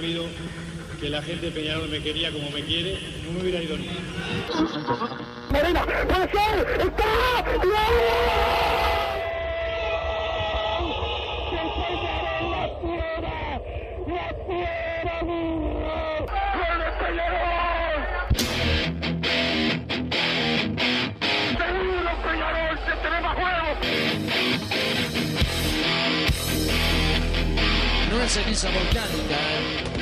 sabido que la gente de Peñarol me quería como me quiere, no me hubiera ido ni. Morena, puede ser, está, No es ceniza volcánica, ¿eh?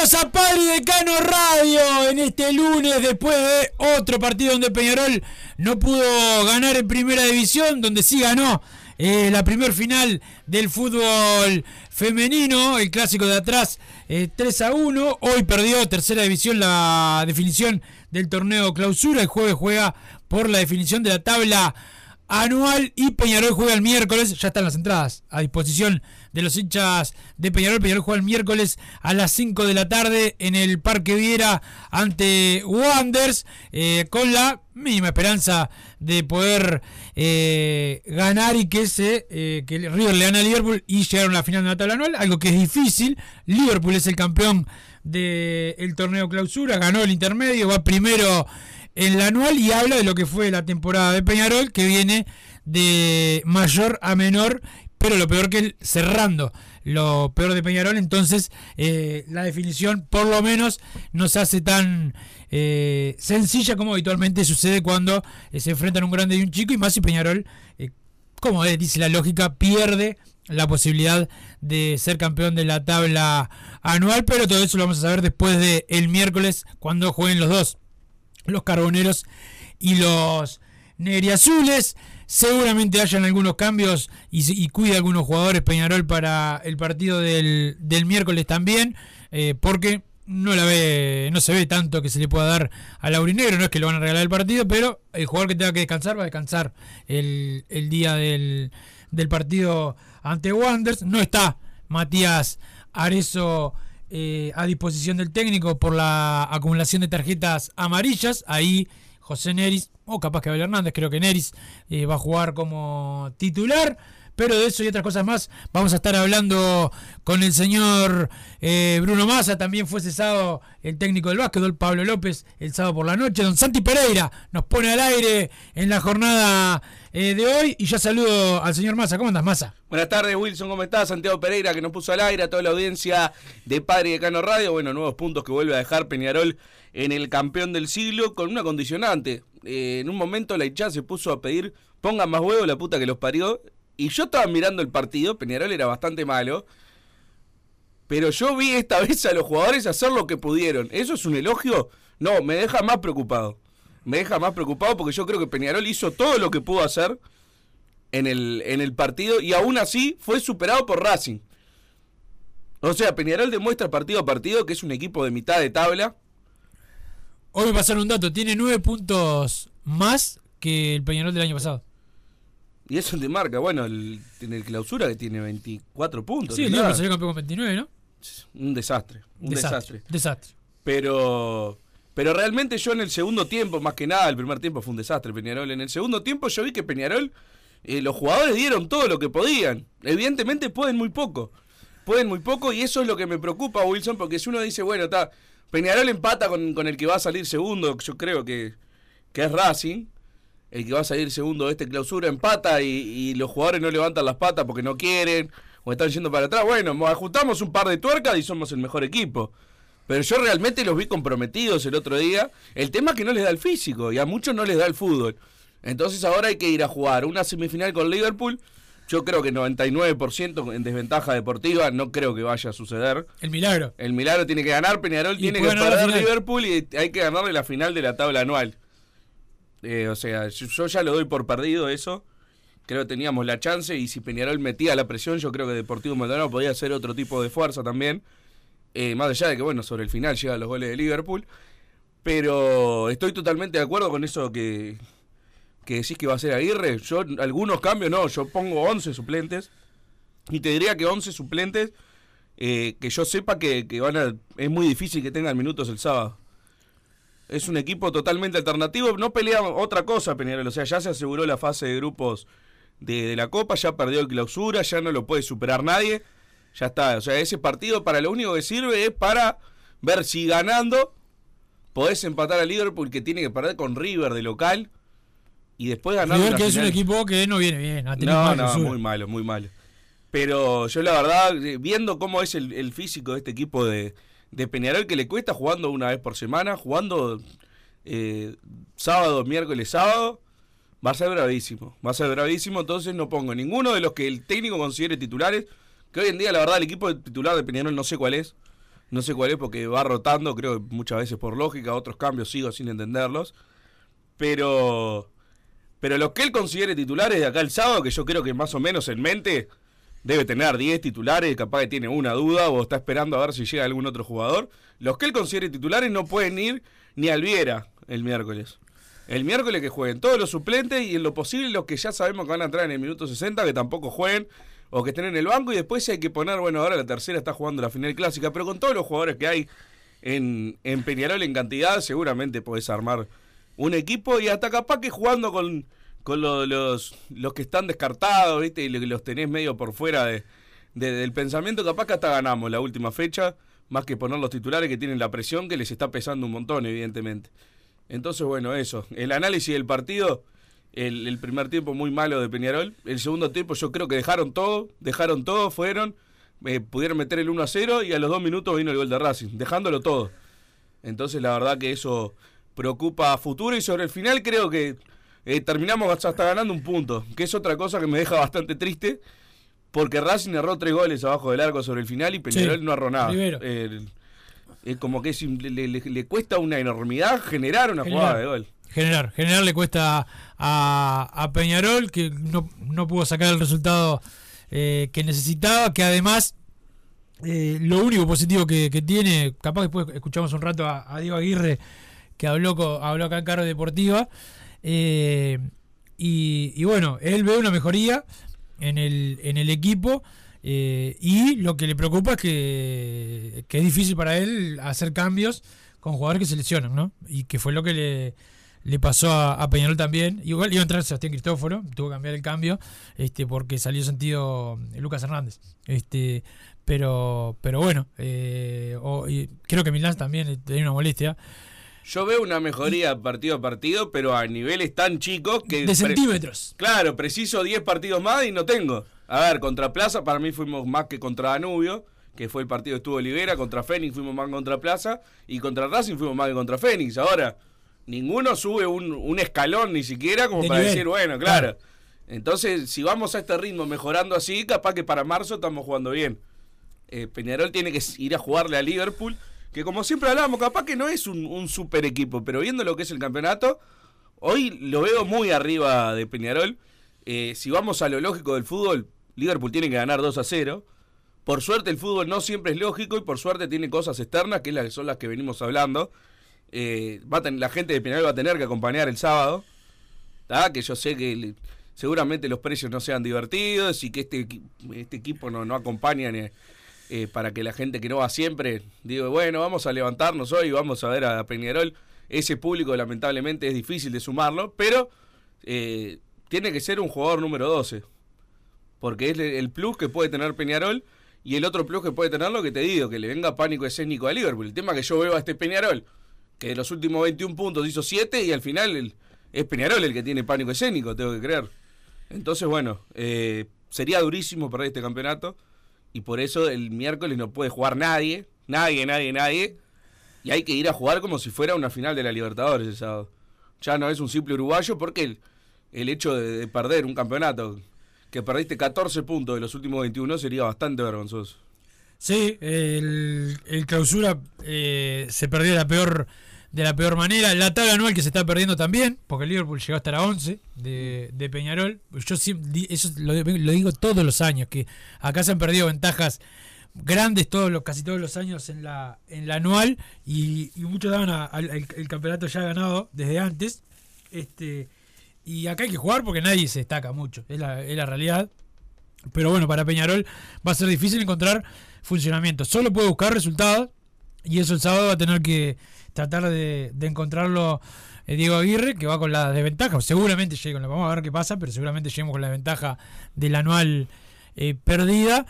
Bienvenidos a Padre Decano Radio en este lunes después de otro partido donde Peñarol no pudo ganar en primera división, donde sí ganó eh, la primer final del fútbol femenino, el clásico de atrás eh, 3 a 1, hoy perdió tercera división la definición del torneo clausura, el jueves juega por la definición de la tabla anual y Peñarol juega el miércoles, ya están las entradas a disposición de los hinchas de Peñarol. Peñarol juega el miércoles a las 5 de la tarde en el Parque Viera ante Wanders eh, con la mínima esperanza de poder eh, ganar y que se eh, que River le gane a Liverpool y llegar a la final de la anual, algo que es difícil. Liverpool es el campeón del torneo clausura, ganó el intermedio, va primero en la anual y habla de lo que fue la temporada de Peñarol, que viene de mayor a menor, pero lo peor que el cerrando lo peor de Peñarol, entonces eh, la definición por lo menos no se hace tan eh, sencilla como habitualmente sucede cuando eh, se enfrentan un grande y un chico, y más si Peñarol, como dice la lógica, pierde la posibilidad de ser campeón de la tabla anual, pero todo eso lo vamos a saber después del el miércoles cuando jueguen los dos los carboneros y los negriazules. Seguramente hayan algunos cambios y, y cuide algunos jugadores Peñarol para el partido del, del miércoles también, eh, porque no la ve, no se ve tanto que se le pueda dar al Aurinegro, no es que lo van a regalar el partido, pero el jugador que tenga que descansar va a descansar el, el día del, del partido ante Wanderers. No está Matías Arezo eh, a disposición del técnico por la acumulación de tarjetas amarillas. Ahí José Neris, o capaz que Abel Hernández, creo que Neris eh, va a jugar como titular. Pero de eso y otras cosas más vamos a estar hablando con el señor eh, Bruno Massa. También fue cesado el técnico del básquetbol, Pablo López, el sábado por la noche. Don Santi Pereira nos pone al aire en la jornada eh, de hoy. Y ya saludo al señor Massa. ¿Cómo andas, Massa? Buenas tardes, Wilson. ¿Cómo estás? Santiago Pereira, que nos puso al aire, a toda la audiencia de Padre y Decano Radio. Bueno, nuevos puntos que vuelve a dejar Peñarol en el campeón del siglo con una condicionante. Eh, en un momento la hinchada se puso a pedir, pongan más huevo la puta que los parió. Y yo estaba mirando el partido, Peñarol era bastante malo. Pero yo vi esta vez a los jugadores hacer lo que pudieron. ¿Eso es un elogio? No, me deja más preocupado. Me deja más preocupado porque yo creo que Peñarol hizo todo lo que pudo hacer en el, en el partido y aún así fue superado por Racing. O sea, Peñarol demuestra partido a partido que es un equipo de mitad de tabla. Hoy me pasaron un dato, tiene nueve puntos más que el Peñarol del año pasado. Y eso te marca, bueno, el, en el clausura que tiene 24 puntos. Sí, el Liverpool salió campeón con 29, ¿no? Un desastre, un desastre. Desastre. Pero pero realmente yo en el segundo tiempo, más que nada, el primer tiempo fue un desastre Peñarol. En el segundo tiempo yo vi que Peñarol eh, los jugadores dieron todo lo que podían. Evidentemente pueden muy poco. Pueden muy poco y eso es lo que me preocupa, Wilson, porque si uno dice, bueno, está, Peñarol empata con, con el que va a salir segundo, yo creo que, que es Racing, el que va a salir segundo de este clausura empata y, y los jugadores no levantan las patas porque no quieren o están yendo para atrás. Bueno, ajustamos un par de tuercas y somos el mejor equipo. Pero yo realmente los vi comprometidos el otro día. El tema es que no les da el físico y a muchos no les da el fútbol. Entonces ahora hay que ir a jugar una semifinal con Liverpool. Yo creo que 99% en desventaja deportiva no creo que vaya a suceder. El milagro. El milagro tiene que ganar, Peñarol Y tiene que perder. Liverpool y hay que ganarle la final de la tabla anual. Eh, o sea, yo, yo ya lo doy por perdido eso. Creo que teníamos la chance y si Peñarol metía la presión, yo creo que Deportivo Maldonado podía hacer otro tipo de fuerza también. Eh, más allá de que, bueno, sobre el final llegan los goles de Liverpool. Pero estoy totalmente de acuerdo con eso que, que decís que va a ser Aguirre. Yo, algunos cambios no, yo pongo 11 suplentes. Y te diría que 11 suplentes eh, que yo sepa que, van a. Es muy difícil que tengan minutos el sábado. Es un equipo totalmente alternativo. No pelea otra cosa, Peñarol. O sea, ya se aseguró la fase de grupos de, de la Copa, ya perdió el clausura, ya no lo puede superar nadie. Ya está. O sea, ese partido para lo único que sirve es para ver si ganando podés empatar a Liverpool que tiene que perder con River de local y después ganar River que es un equipo que no viene bien. Ha No, mal no, muy malo, muy malo. Pero yo la verdad, eh, viendo cómo es el, el físico de este equipo de, de Peñarol, que le cuesta jugando una vez por semana, jugando eh, sábado, miércoles, sábado, va a ser bravísimo. Va a ser bravísimo, entonces no pongo ninguno de los que el técnico considere titulares, que hoy en día la verdad el equipo titular de Peñarol no sé cuál es. No sé cuál es porque va rotando, creo que muchas veces por lógica, otros cambios sigo sin entenderlos. Pero pero los que él considere titulares de acá el sábado, que yo creo que más o menos en mente debe tener 10 titulares, capaz que tiene una duda o está esperando a ver si llega algún otro jugador. Los que él considere titulares no pueden ir ni al Viera el miércoles. El miércoles que jueguen todos los suplentes y en lo posible los que ya sabemos que van a entrar en el minuto 60, que tampoco jueguen o que estén en el banco y después hay que poner, bueno, ahora la tercera está jugando la final clásica, pero con todos los jugadores que hay en, en Peñarol en cantidad, seguramente podés armar un equipo y hasta capaz que jugando con, con lo- los, los que están descartados, ¿viste? Y lo- los tenés medio por fuera de, de- del pensamiento, capaz que hasta ganamos la última fecha, más que poner los titulares que tienen la presión que les está pesando un montón, evidentemente. Entonces, bueno, eso. El análisis del partido, el, el primer tiempo muy malo de Peñarol, el segundo tiempo yo creo que dejaron todo, dejaron todo, fueron, eh, pudieron meter el 1 a 0 y a los dos minutos vino el gol de Racing, dejándolo todo. Entonces la verdad que eso preocupa a futuro y sobre el final creo que eh, terminamos hasta ganando un punto, que es otra cosa que me deja bastante triste, porque Racing erró tres goles abajo del arco sobre el final y Peñarol Sí, no erró nada. Eh, es como que es le, le- le cuesta una enormidad generar una jugada de gol. Generar, generar le cuesta a, a Peñarol que no, no pudo sacar el resultado eh, que necesitaba, que además eh, lo único positivo que, que tiene, capaz después escuchamos un rato a, Diego Aguirre que habló, co- habló acá en Carro Deportiva, eh, y, y bueno, él ve una mejoría en el, en el equipo. y lo que le preocupa es que, que es difícil para él hacer cambios con jugadores que se lesionan, ¿no? Y que fue lo que le, le pasó a, a Peñarol también. Igual iba a entrar Sebastián Cristóforo, tuvo que cambiar el cambio, este, porque salió sentido Lucas Hernández. Este, pero, pero bueno, eh, o- y creo que Milán también tenía una molestia. Yo veo una mejoría partido a partido, pero a niveles tan chicos que... De centímetros. Claro, preciso 10 partidos más y no tengo. A ver, contra Plaza para mí fuimos más que contra Danubio, que fue el partido que estuvo Olivera, contra Fénix fuimos más que contra Plaza y contra Racing fuimos más que contra Fénix. Ahora, ninguno sube un, un escalón ni siquiera como De para nivel. decir, bueno, claro. Claro. Entonces, si vamos a este ritmo mejorando así, capaz que para marzo estamos jugando bien. Eh, Peñarol tiene que ir a jugarle a Liverpool, que como siempre hablábamos, capaz que no es un, un super equipo, pero viendo lo que es el campeonato, hoy lo veo muy arriba de Peñarol. Eh, si vamos a lo lógico del fútbol, Liverpool tiene que ganar 2 a 0. Por suerte el fútbol no siempre es lógico y por suerte tiene cosas externas, que es las que son las que venimos hablando. Eh, va a la gente de Peñarol va a tener que acompañar el sábado. Que yo sé que seguramente los precios no sean divertidos y que este, este equipo no, no acompaña ni- eh, para que la gente que no va siempre diga, bueno, vamos a levantarnos hoy vamos a ver a Peñarol. Ese público lamentablemente es difícil de sumarlo, pero eh, tiene que ser un jugador número 12. Porque es el plus que puede tener Peñarol y el otro plus que puede tener lo que te digo, que le venga pánico escénico a Liverpool. El tema que yo veo a este Peñarol, que de los últimos 21 puntos hizo 7 y al final el- es Peñarol el que tiene pánico escénico, tengo que creer. Entonces, bueno, eh, sería durísimo perder este campeonato y por eso el miércoles no puede jugar nadie, nadie, nadie, nadie. Y hay que ir a jugar como si fuera una final de la Libertadores el sábado. Ya no es un simple uruguayo porque el, el hecho de, de perder un campeonato que perdiste 14 puntos de los últimos 21 sería bastante vergonzoso. Sí, el, clausura eh, se perdió la peor de la peor manera. La tabla anual que se está perdiendo también, porque el Liverpool llegó hasta la 11 de, de Peñarol. Yo eso lo, digo todos los años, que acá se han perdido ventajas grandes todos los, casi todos los años en la, en la anual y, muchos daban a- al- el campeonato ya ganado desde antes. Este, y acá hay que jugar porque nadie se destaca mucho, es la, es la realidad. Pero bueno, para Peñarol va a ser difícil encontrar funcionamiento. Solo puede buscar resultados y eso el sábado va a tener que tratar de, de encontrarlo eh, Diego Aguirre, que va con la desventaja. Seguramente llegue con la, vamos a ver qué pasa, pero seguramente lleguemos con la desventaja del anual eh, perdida,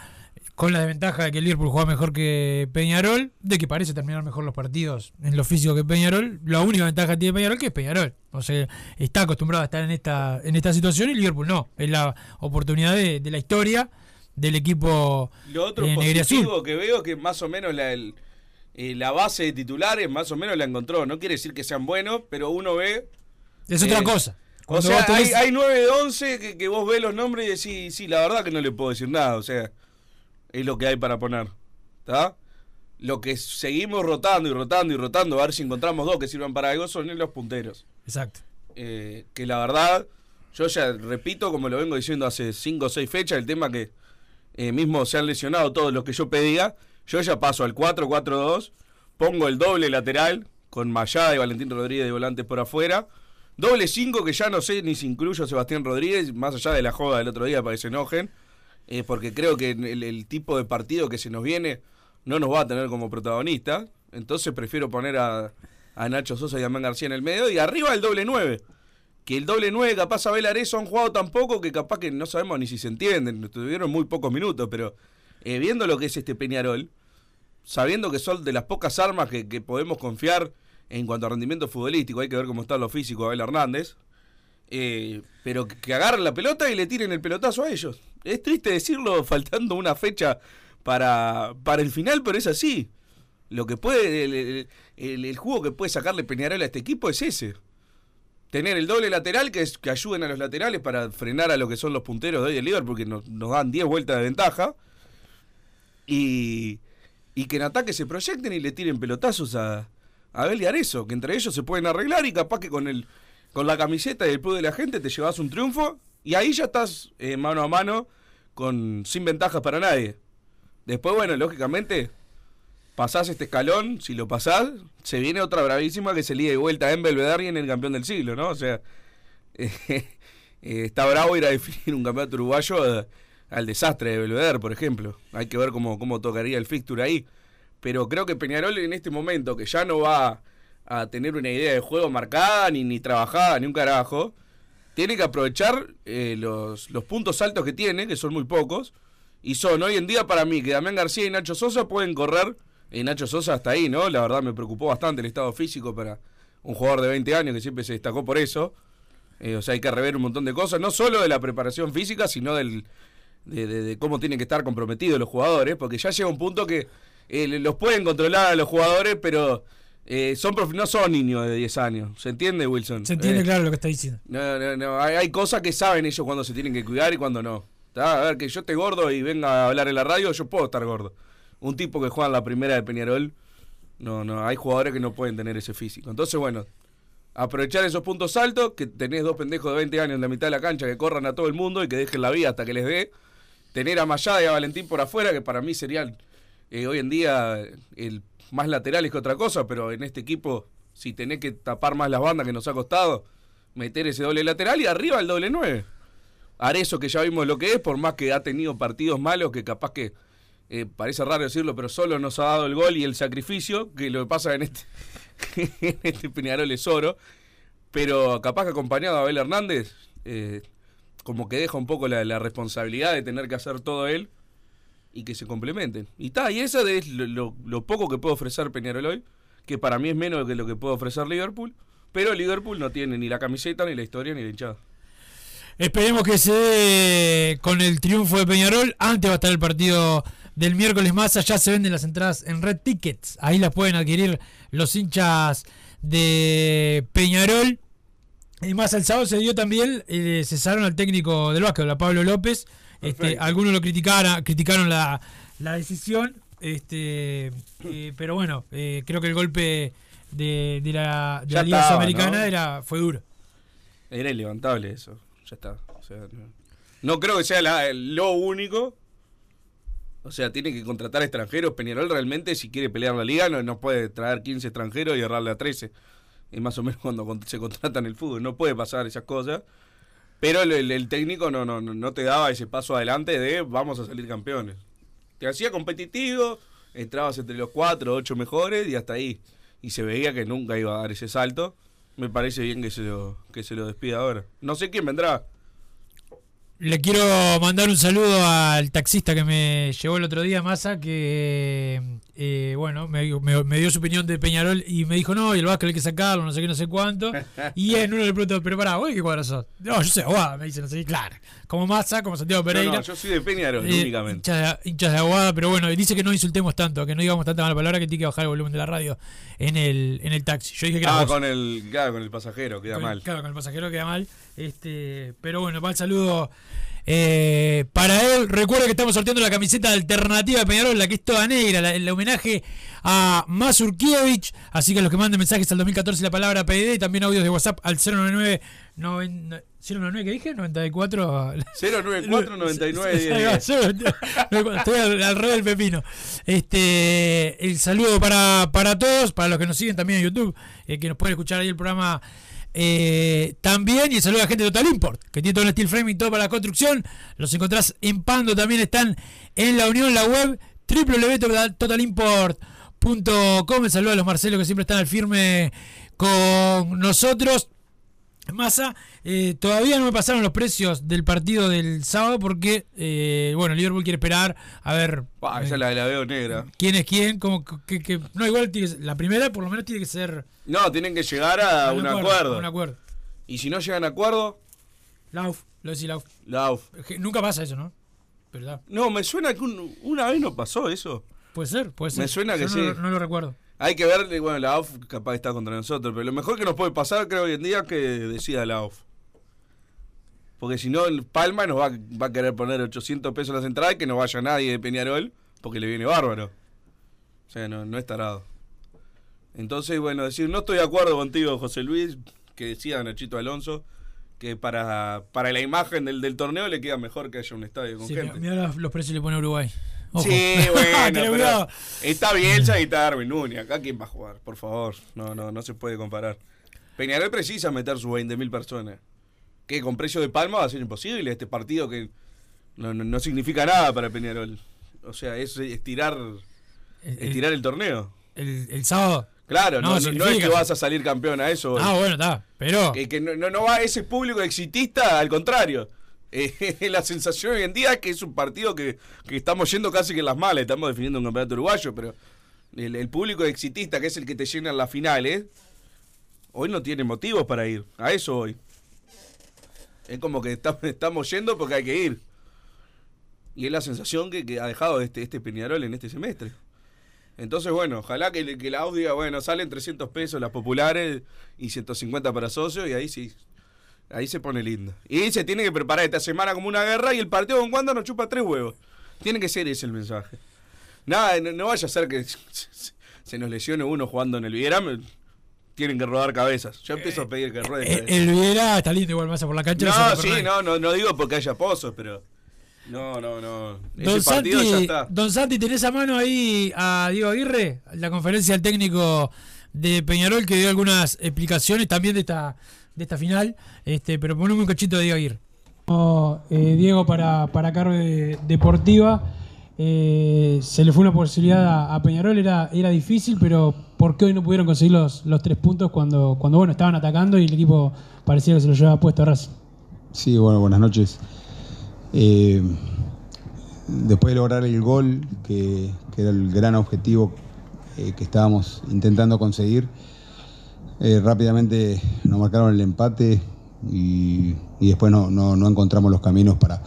con la desventaja de que el Liverpool juega mejor que Peñarol, de que parece terminar mejor los partidos en lo físico que Peñarol. La única ventaja que tiene Peñarol que es Peñarol. O sea, está acostumbrado a estar en esta, en esta situación y Liverpool no. Es la oportunidad de, de la historia del equipo Lo otro eh, positivo que veo es que más o menos la, el- eh, la base de titulares más o menos la encontró. No quiere decir que sean buenos, pero uno ve... Es eh, otra cosa. O sea, tenés- hay, hay 9 de 11 que, que vos ves los nombres y decís, sí, la verdad que no le puedo decir nada. O sea, es lo que hay para poner. ¿Está? Lo que seguimos rotando y rotando y rotando, a ver si encontramos dos que sirvan para algo, son los punteros. Exacto. Eh, que la verdad, yo ya repito, como lo vengo diciendo hace 5 o 6 fechas, el tema que eh, mismo se han lesionado todos los que yo pedía, yo ya paso al 4-4-2, pongo el doble lateral con Mayada y Valentín Rodríguez de volantes por afuera, doble 5 que ya no sé ni si incluyo a Sebastián Rodríguez, más allá de la joda del otro día para que se enojen, eh, porque creo que el, tipo de partido que se nos viene no nos va a tener como protagonista, entonces prefiero poner a, Nacho Sosa y a Man García en el medio y arriba el doble 9 que el doble 9 capaz Abel Arezo han jugado tan poco que capaz que no sabemos ni si se entienden, tuvieron muy pocos minutos, pero eh, viendo lo que es este Peñarol, sabiendo que son de las pocas armas que, que podemos confiar en cuanto a rendimiento futbolístico, hay que ver cómo está lo físico Abel Hernández, eh, pero que, agarren la pelota y le tiren el pelotazo a ellos. Es triste decirlo faltando una fecha para, para el final, pero es así. Lo que puede, el, el- jugo que puede sacarle Peñarol a este equipo es ese tener el doble lateral que, es, que ayuden a los laterales para frenar a lo que son los punteros de hoy del Liverpool, porque nos dan 10 vueltas de ventaja. Y, y que en ataque se proyecten y le tiren pelotazos a, a y Arezo, que entre ellos se pueden arreglar y capaz que con el con la camiseta y el plus de la gente te llevas un triunfo y ahí ya estás eh, mano a mano con sin ventajas para nadie. Después, bueno, lógicamente, pasás este escalón, si lo pasás, se viene otra bravísima que se lía de vuelta en Belvedere y en el campeón del siglo, ¿no? O sea, eh, está bravo ir a definir un campeonato uruguayo eh, al desastre de Belvedere, por ejemplo. Hay que ver cómo, cómo tocaría el fixture ahí. Pero creo que Peñarol en este momento, que ya no va a tener una idea de juego marcada, ni, ni trabajada, ni un carajo, tiene que aprovechar eh, los, los puntos altos que tiene, que son muy pocos, y son hoy en día para mí que Damián García y Nacho Sosa pueden correr, y Nacho Sosa hasta ahí, ¿no? La verdad me preocupó bastante el estado físico para un jugador de 20 años que siempre se destacó por eso. Eh, o sea, hay que rever un montón de cosas, no solo de la preparación física, sino del, de, de- de cómo tienen que estar comprometidos los jugadores, porque ya llega un punto que eh, los pueden controlar a los jugadores, pero eh, son no son niños de 10 años. ¿Se entiende, Wilson? Se entiende Eh, claro lo que está diciendo. no, no, no. Hay, hay cosas que saben ellos cuando se tienen que cuidar y cuando no. ¿Tá? A ver, que yo esté gordo y venga a hablar en la radio, yo puedo estar gordo. Un tipo que juega en la primera de Peñarol, no, no, hay jugadores que no pueden tener ese físico. Entonces, bueno, aprovechar esos puntos altos, que tenés dos pendejos de 20 años en la mitad de la cancha que corran a todo el mundo y que dejen la vía hasta que les dé. Tener a Mayada y a Valentín por afuera, que para mí serían eh, hoy en día el más laterales que otra cosa, pero en este equipo, si tenés que tapar más las bandas que nos ha costado, meter ese doble lateral y arriba el doble 9. Arezo, que ya vimos lo que es, por más que ha tenido partidos malos, que capaz que eh, parece raro decirlo, pero solo nos ha dado el gol y el sacrificio, que lo que pasa en este, en este Peñarol es oro. Pero capaz que acompañado a Abel Hernández, eh, como que deja un poco la, responsabilidad de tener que hacer todo él y que se complementen. Y está, y eso es lo poco que puede ofrecer Peñarol hoy, que para mí es menos que lo que puede ofrecer Liverpool, pero Liverpool no tiene ni la camiseta, ni la historia, ni la hinchada. Esperemos que se dé con el triunfo de Peñarol. Antes va a estar el partido del miércoles más. Allá se venden las entradas en Red Tickets. Ahí las pueden adquirir los hinchas de Peñarol. Y más el sábado se dio también, eh, cesaron al técnico del básquet, a Pablo López. Este, algunos lo criticaron, criticaron la, la decisión. Este, eh, pero bueno, eh, creo que el golpe de, de la, de la Liga estaba, Sudamericana ¿no? era, fue duro. Era ilevantable eso, ya está. O sea, no, no creo que sea la- lo único. O sea, tiene que contratar extranjeros. Peñarol realmente, si quiere pelear la liga, no, no puede traer 15 extranjeros y errarle a 13. Es más o menos cuando se contrata en el fútbol. No puede pasar esas cosas. Pero el, el- técnico no, no, no- te daba ese paso adelante de vamos a salir campeones. Te hacía competitivo, entrabas entre los 4 o 8 mejores y hasta ahí. Y se veía que nunca iba a dar ese salto. Me parece bien que se lo, que se lo despida ahora. No sé quién vendrá. Le quiero mandar un saludo al taxista que me llevó el otro día, Massa, que, eh, bueno, me, me- me dio su opinión de Peñarol y me dijo, no, y el Vasco hay que sacarlo, no sé qué, no sé cuánto. Y en uno le pregunto, pero pará, ¿vos de qué cuadro sos? No, yo soy Aguada, me dice, no sé, qué, claro. Como Massa, como Santiago Pereira. no, yo soy de Peñarol Eh, únicamente. hinchas, de, hinchas de Aguada, pero bueno, dice que no insultemos tanto, que no digamos tanta mala palabra, que tiene que bajar el volumen de la radio en el, en el taxi. Yo dije que era Ah, con el, claro, con el pasajero, queda Con- mal. Claro, con el pasajero queda mal. Este, pero bueno, va el saludo eh, para él. Recuerda que estamos sorteando la camiseta alternativa de Peñarol, la que es toda negra, la- el homenaje a Mazurkiewicz. Así que los que manden mensajes al 2014 la palabra PD y también audios de WhatsApp al 099 noven- 099 ¿qué dije? 94 094 99 Ahí va, 10. yo- Estoy al, al revés del pepino. Este, el saludo para, para todos, para los que nos siguen también en YouTube, eh, que nos pueden escuchar ahí el programa eh, también. Y el saludo a la gente de Total Import, que tiene todo el steel framing, todo para la construcción. Los encontrás en Pando, también están en la unión, la web www.totalimport.com. El saludo a los Marcelos que siempre están al firme con nosotros. Massa, eh, todavía no me pasaron los precios del partido del sábado porque, eh, bueno, Liverpool quiere esperar a ver Pa, eh, esa la, la veo negra. quién es quién, cómo, que, que- no, igual tiene la primera por lo menos tiene que ser No, tienen que llegar a un acuerdo. a un acuerdo. Y si no llegan a acuerdo, Lauf, lo decía Lauf. la uf. Es que Nunca pasa eso, ¿no? ¿Verdad? No, me suena que un- una vez no pasó eso. Puede ser, puede ser. Me suena Yo que no, sí. No lo recuerdo. Hay que ver, bueno, la AUF capaz está contra nosotros, pero lo mejor que nos puede pasar, creo, hoy en día es que decida la AUF. Porque si no, el Palma nos va, va a querer poner 800 pesos en las entradas y que no vaya nadie de Peñarol porque le viene bárbaro. O sea, no, no es tarado. Entonces, bueno, decir, no estoy de acuerdo contigo, José Luis, que decía Nachito Alonso, que para, para la imagen del, del torneo le queda mejor que haya un estadio con Sí, gente. mira los, los precios le pone Uruguay. Ojo. Sí, bueno, pero está Bielsa y está Darwin Núñez. Acá quién va a jugar, por favor. No, no, no se puede comparar. Peñarol precisa meter sus 20.000 personas. Que con precio de palma va a ser imposible este partido que no, no- no significa nada para Peñarol. O sea, es estirar, estirar el torneo. El, el sábado. Claro, no, no- no es que vas a salir campeón a eso. Ah, bueno, está. Pero. Que, que no, no, no va ese público exitista, al contrario. Eh, la sensación hoy en día es que es un partido que, que estamos yendo casi que en las malas. Estamos definiendo un campeonato uruguayo, pero el, el público exitista, que es el que te llena en las finales, hoy no tiene motivos para ir. A eso hoy. Es como que está- estamos yendo porque hay que ir. Y es la sensación que, que ha dejado este, este Peñarol en este semestre. Entonces, bueno, ojalá que, que la diga, bueno, salen 300 pesos las populares y 150 para socios y ahí sí, ahí se pone lindo. Y se tiene que preparar esta semana como una guerra y el partido con Wanda nos chupa tres huevos. Tiene que ser ese el mensaje. Nada, no, no vaya a ser que se nos lesione uno jugando en el Viera. Tienen que rodar cabezas. Yo empiezo a pedir que ruede Eh, el Viera está lindo igual más por la cancha. No, sí, no, no, no digo porque haya pozos, pero... No, no, no. Don Ese partido Santi, ya está. Don Santi, ¿tenés a mano ahí a Diego Aguirre? La conferencia del técnico de Peñarol que dio algunas explicaciones también de esta, de esta final. Este, pero poneme un cachito de Diego Aguirre. eh, Diego para, para cargo de Deportiva. eh, se le fue una posibilidad a, a Peñarol, era, era difícil, pero ¿por qué hoy no pudieron conseguir los, los tres puntos cuando, cuando bueno, estaban atacando y el equipo parecía que se lo llevaba puesto a Racing? Sí, bueno, buenas noches. Eh, después de lograr el gol, que, era el gran objetivo eh, que estábamos intentando conseguir, eh, rápidamente nos marcaron el empate y, después no, encontramos los caminos para,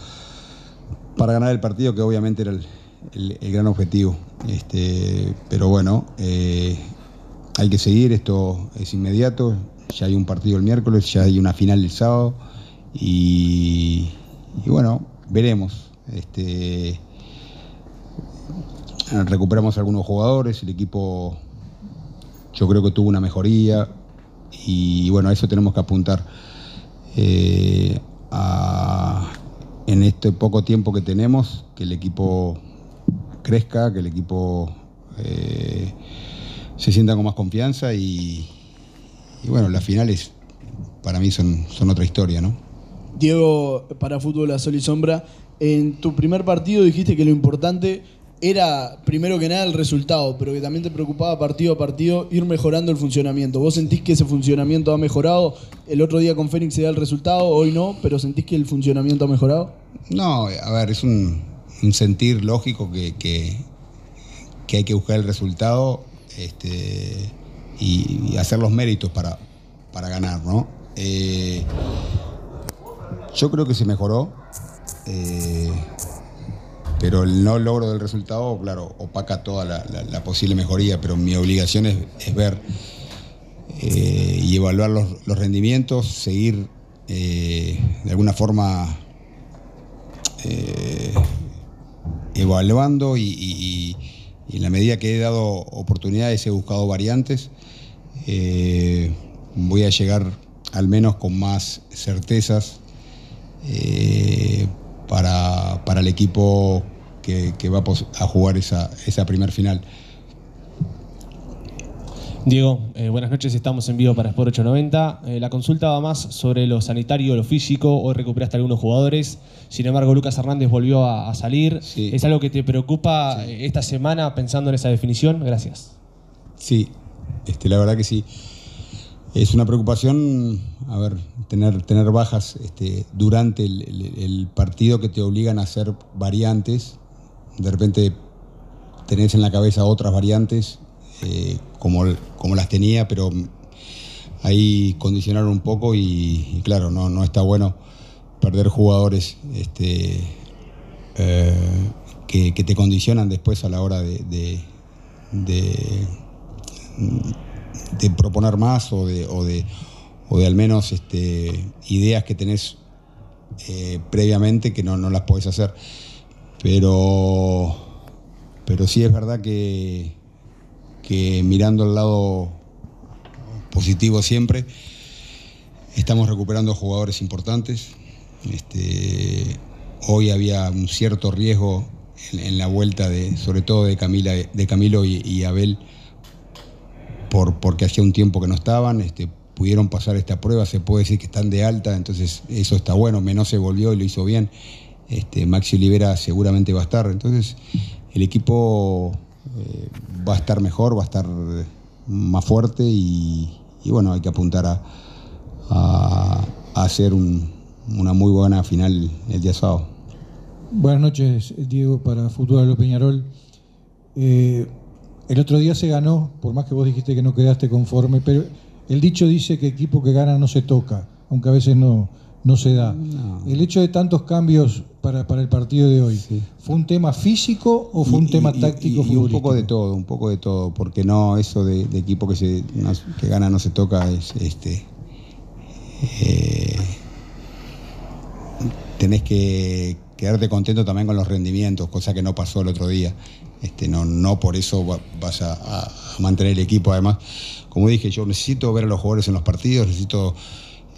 para ganar el partido, que obviamente era el, gran objetivo. Este, pero bueno, hay que seguir, esto es inmediato, ya hay un partido el miércoles, ya hay una final el sábado y bueno, veremos. Este, recuperamos algunos jugadores, el equipo yo creo que tuvo una mejoría y bueno, a eso tenemos que apuntar. Eh, en este poco tiempo que tenemos, que el equipo crezca, que el equipo eh, se sienta con más confianza y, y bueno, las finales para mí son, son otra historia, ¿no? Diego, para Fútbol a Sol y Sombra, en tu primer partido dijiste que lo importante era, primero que nada, el resultado, pero que también te preocupaba partido a partido ir mejorando el funcionamiento. ¿Vos sentís que ese funcionamiento ha mejorado? El otro día con Fénix se da el resultado, hoy no, pero ¿sentís que el funcionamiento ha mejorado? No, a ver, es un, sentir lógico que, que- hay que buscar el resultado este, y, y hacer los méritos para, para ganar, ¿no? Eh, yo creo que se mejoró, eh, pero el no logro del resultado, claro, opaca toda la, posible mejoría, pero mi obligación es, ver eh, y evaluar los, rendimientos, seguir eh, de alguna forma evaluando y, en la medida que he dado oportunidades he buscado variantes. Voy a llegar al menos con más certezas eh, para, para el equipo que, que va a, jugar esa, esa primer final. Diego, eh, buenas noches, estamos en vivo para Sport 890. Eh, la consulta va más sobre lo sanitario, lo físico. Hoy recuperaste algunos jugadores. Sin embargo, Lucas Hernández volvió a, a salir. ¿Es algo que te preocupa esta semana pensando en esa definición? Gracias. Sí, este, la verdad que sí. Es una preocupación, a ver, tener, tener bajas este, durante el, partido que te obligan a hacer variantes. De repente tenés en la cabeza otras variantes eh, como, como las tenía, pero ahí condicionaron un poco y, claro, no, no está bueno perder jugadores este, eh, que, te condicionan después a la hora de- de- de de proponer más o de, o de, o de al menos este, ideas que tenés eh, previamente que no, no las podés hacer. Pero, pero sí es verdad que, que mirando el lado positivo siempre, estamos recuperando jugadores importantes. Este, hoy había un cierto riesgo en, la vuelta de, sobre todo de Camila, de Camilo y, y Abel, por, porque hacía un tiempo que no estaban, este, pudieron pasar esta prueba, se puede decir que están de alta, entonces eso está bueno, Menó se volvió y lo hizo bien, este, Maxi Olivera seguramente va a estar, entonces el equipo eh, va a estar mejor, va a estar más fuerte y, bueno, hay que apuntar a, hacer un- una muy buena final el día sábado. Buenas noches, Diego, para Fútbol de Peñarol. Eh, el otro día se ganó, por más que vos dijiste que no quedaste conforme, pero el dicho dice que equipo que gana no se toca, aunque a veces no, no se da. El hecho de tantos cambios para, para el partido de hoy, ¿fue un tema físico o fue un tema y- táctico y, y un poco de todo, un poco de todo, porque no, eso de, de equipo que se no- que gana no se toca es este eh, tenés que quedarte contento también con los rendimientos, cosa que no pasó el otro día. Este, no, no por eso va- vas a, mantener el equipo. Además, como dije, yo necesito ver a los jugadores en los partidos, necesito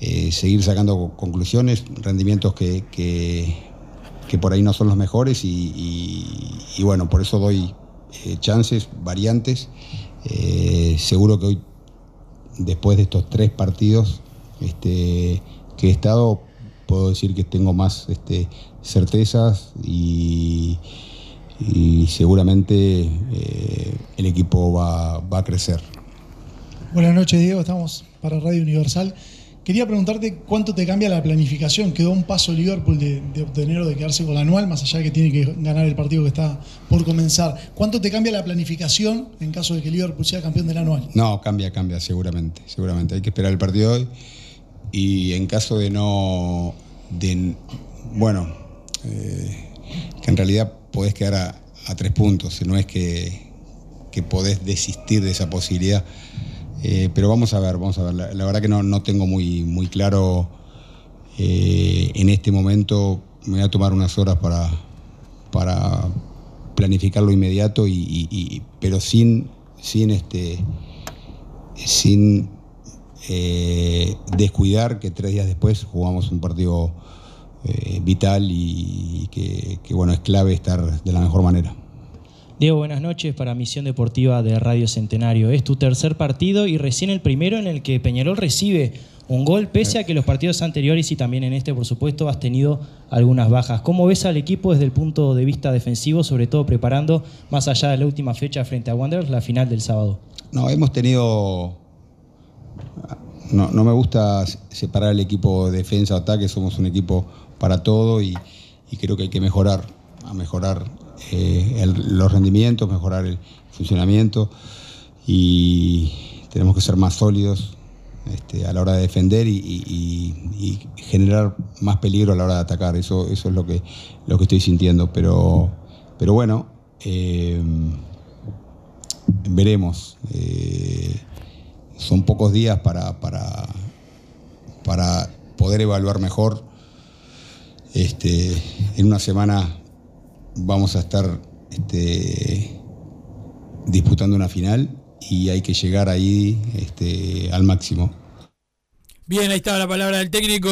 eh, seguir sacando conclusiones, rendimientos que, que, por ahí no son los mejores y bueno, por eso doy eh, chances, variantes. Eh, seguro que hoy, después de estos tres partidos este, que he estado, puedo decir que tengo más este, certezas y, y seguramente eh, el equipo va, va a crecer. Buenas noches, Diego. Estamos para Radio Universal. Quería preguntarte cuánto te cambia la planificación. Quedó un paso Liverpool de, de obtener o de quedarse con la anual, más allá de que tiene que ganar el partido que está por comenzar. ¿Cuánto te cambia la planificación en caso de que Liverpool sea campeón del anual? No, cambia, cambia, seguramente. Seguramente. Hay que esperar el partido hoy. Y en caso de no. De, bueno, eh, que en realidad podés quedar a, tres puntos. No es que, que podés desistir de esa posibilidad. Eh, pero vamos a ver, vamos a ver. La, la verdad que no, no, tengo muy, muy claro eh, en este momento. Me voy a tomar unas horas para, para planificar inmediato, y pero sin, sin, este, sin eh, descuidar que tres días después jugamos un partido eh, vital y, que, que bueno es clave estar de la mejor manera. Diego, buenas noches para Misión Deportiva de Radio Centenario. Es tu tercer partido y recién el primero en el que Peñarol recibe un gol, pese a que los partidos anteriores y también en este, por supuesto, has tenido algunas bajas. ¿Cómo ves al equipo desde el punto de vista defensivo, sobre todo preparando, más allá de la última fecha frente a Wanderers, la final del sábado? No, hemos tenido... No, no me gusta separar el equipo defensa-ataque, somos un equipo para todo y, creo que hay que mejorar, a mejorar eh, el, los rendimientos, mejorar el funcionamiento y tenemos que ser más sólidos este, a la hora de defender y, generar más peligro a la hora de atacar. Eso, es lo que, lo que estoy sintiendo. Pero, bueno, eh, veremos. Eh, son pocos días para poder evaluar mejor. Este, en una semana vamos a estar este, disputando una final y hay que llegar ahí este, al máximo. Bien, ahí estaba la palabra del técnico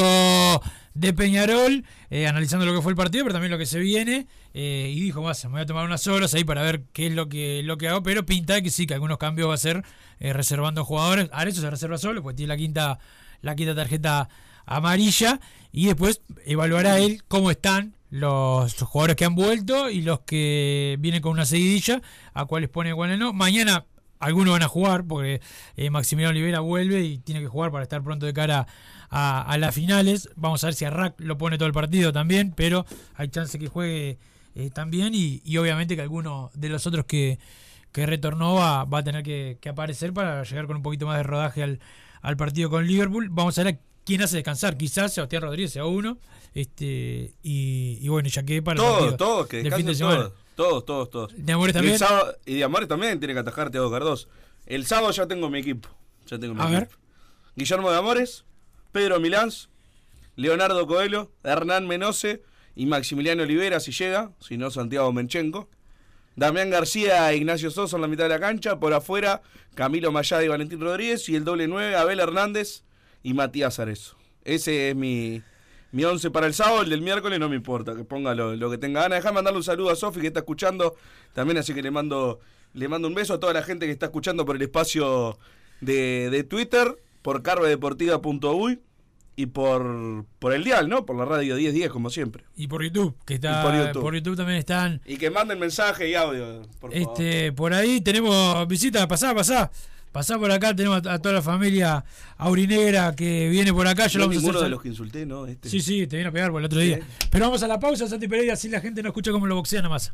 de Peñarol, eh, analizando lo que fue el partido, pero también lo que se viene. Eh, y dijo, me voy a tomar unas horas ahí para ver qué es lo que, lo que hago, pero pinta que sí, que algunos cambios va a ser eh, reservando jugadores. Ahora eso se reserva solo, pues tiene la quinta, la quinta tarjeta amarilla. Y después evaluará él cómo están los jugadores que han vuelto y los que vienen con una seguidilla, a cuáles pone cuáles no. Mañana algunos van a jugar porque eh, Maximiliano Olivera vuelve y tiene que jugar para estar pronto de cara a, a las finales. Vamos a ver si Arrac lo pone todo el partido también, pero hay chance que juegue eh, también y, y, obviamente que alguno de los otros que, que retornó va, va a tener que, que, aparecer para llegar con un poquito más de rodaje al, al partido con Liverpool. Vamos a ver quién hace descansar, quizás Sebastián Rodríguez sea uno, este y, y bueno, ya que para todos, todos, que fin de semana. Todos, todos, todos. De Amores también. Y, sábado, y de Amores también tiene que atajar Teado Cardoso. El sábado ya tengo mi equipo. Ya tengo mi A equipo. ver. Guillermo de Amores, Pedro Milans, Leonardo Coelho, Hernán Menose y Maximiliano Olivera si llega, si no Santiago Menchenko. Damián García e Ignacio Sosa en la mitad de la cancha. Por afuera, Camilo Mayada y Valentín Rodríguez. Y el doble 9, Abel Hernández y Matías Arezo. Ese es mi, mi once para el sábado, el del miércoles no me importa, que ponga lo, lo que tenga ganas. Déjame mandarle un saludo a Sofi que está escuchando también, así que le mando, le mando un beso a toda la gente que está escuchando por el espacio de, de Twitter, por carvedeportiva.uy y por, por el dial, ¿no? Por la radio 1010, como siempre. Y por YouTube, que está Y por YouTube. por YouTube también están. Y que manden mensaje y audio, por favor. Este, por ahí tenemos visita, pasá, pasá. Pasá por acá, tenemos a, a toda la familia aurinegra que viene por acá. Yo no lo vamos a hacer de los que insulté, ¿no? Este. Sí, sí, te viene a pegar por el otro día. Pero vamos a la pausa, Santi Pereira, así la gente no escucha cómo lo boxea nomás.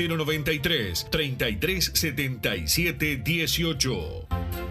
093 33 77 18.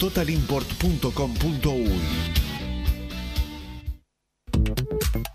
www.totalimport.com.uy.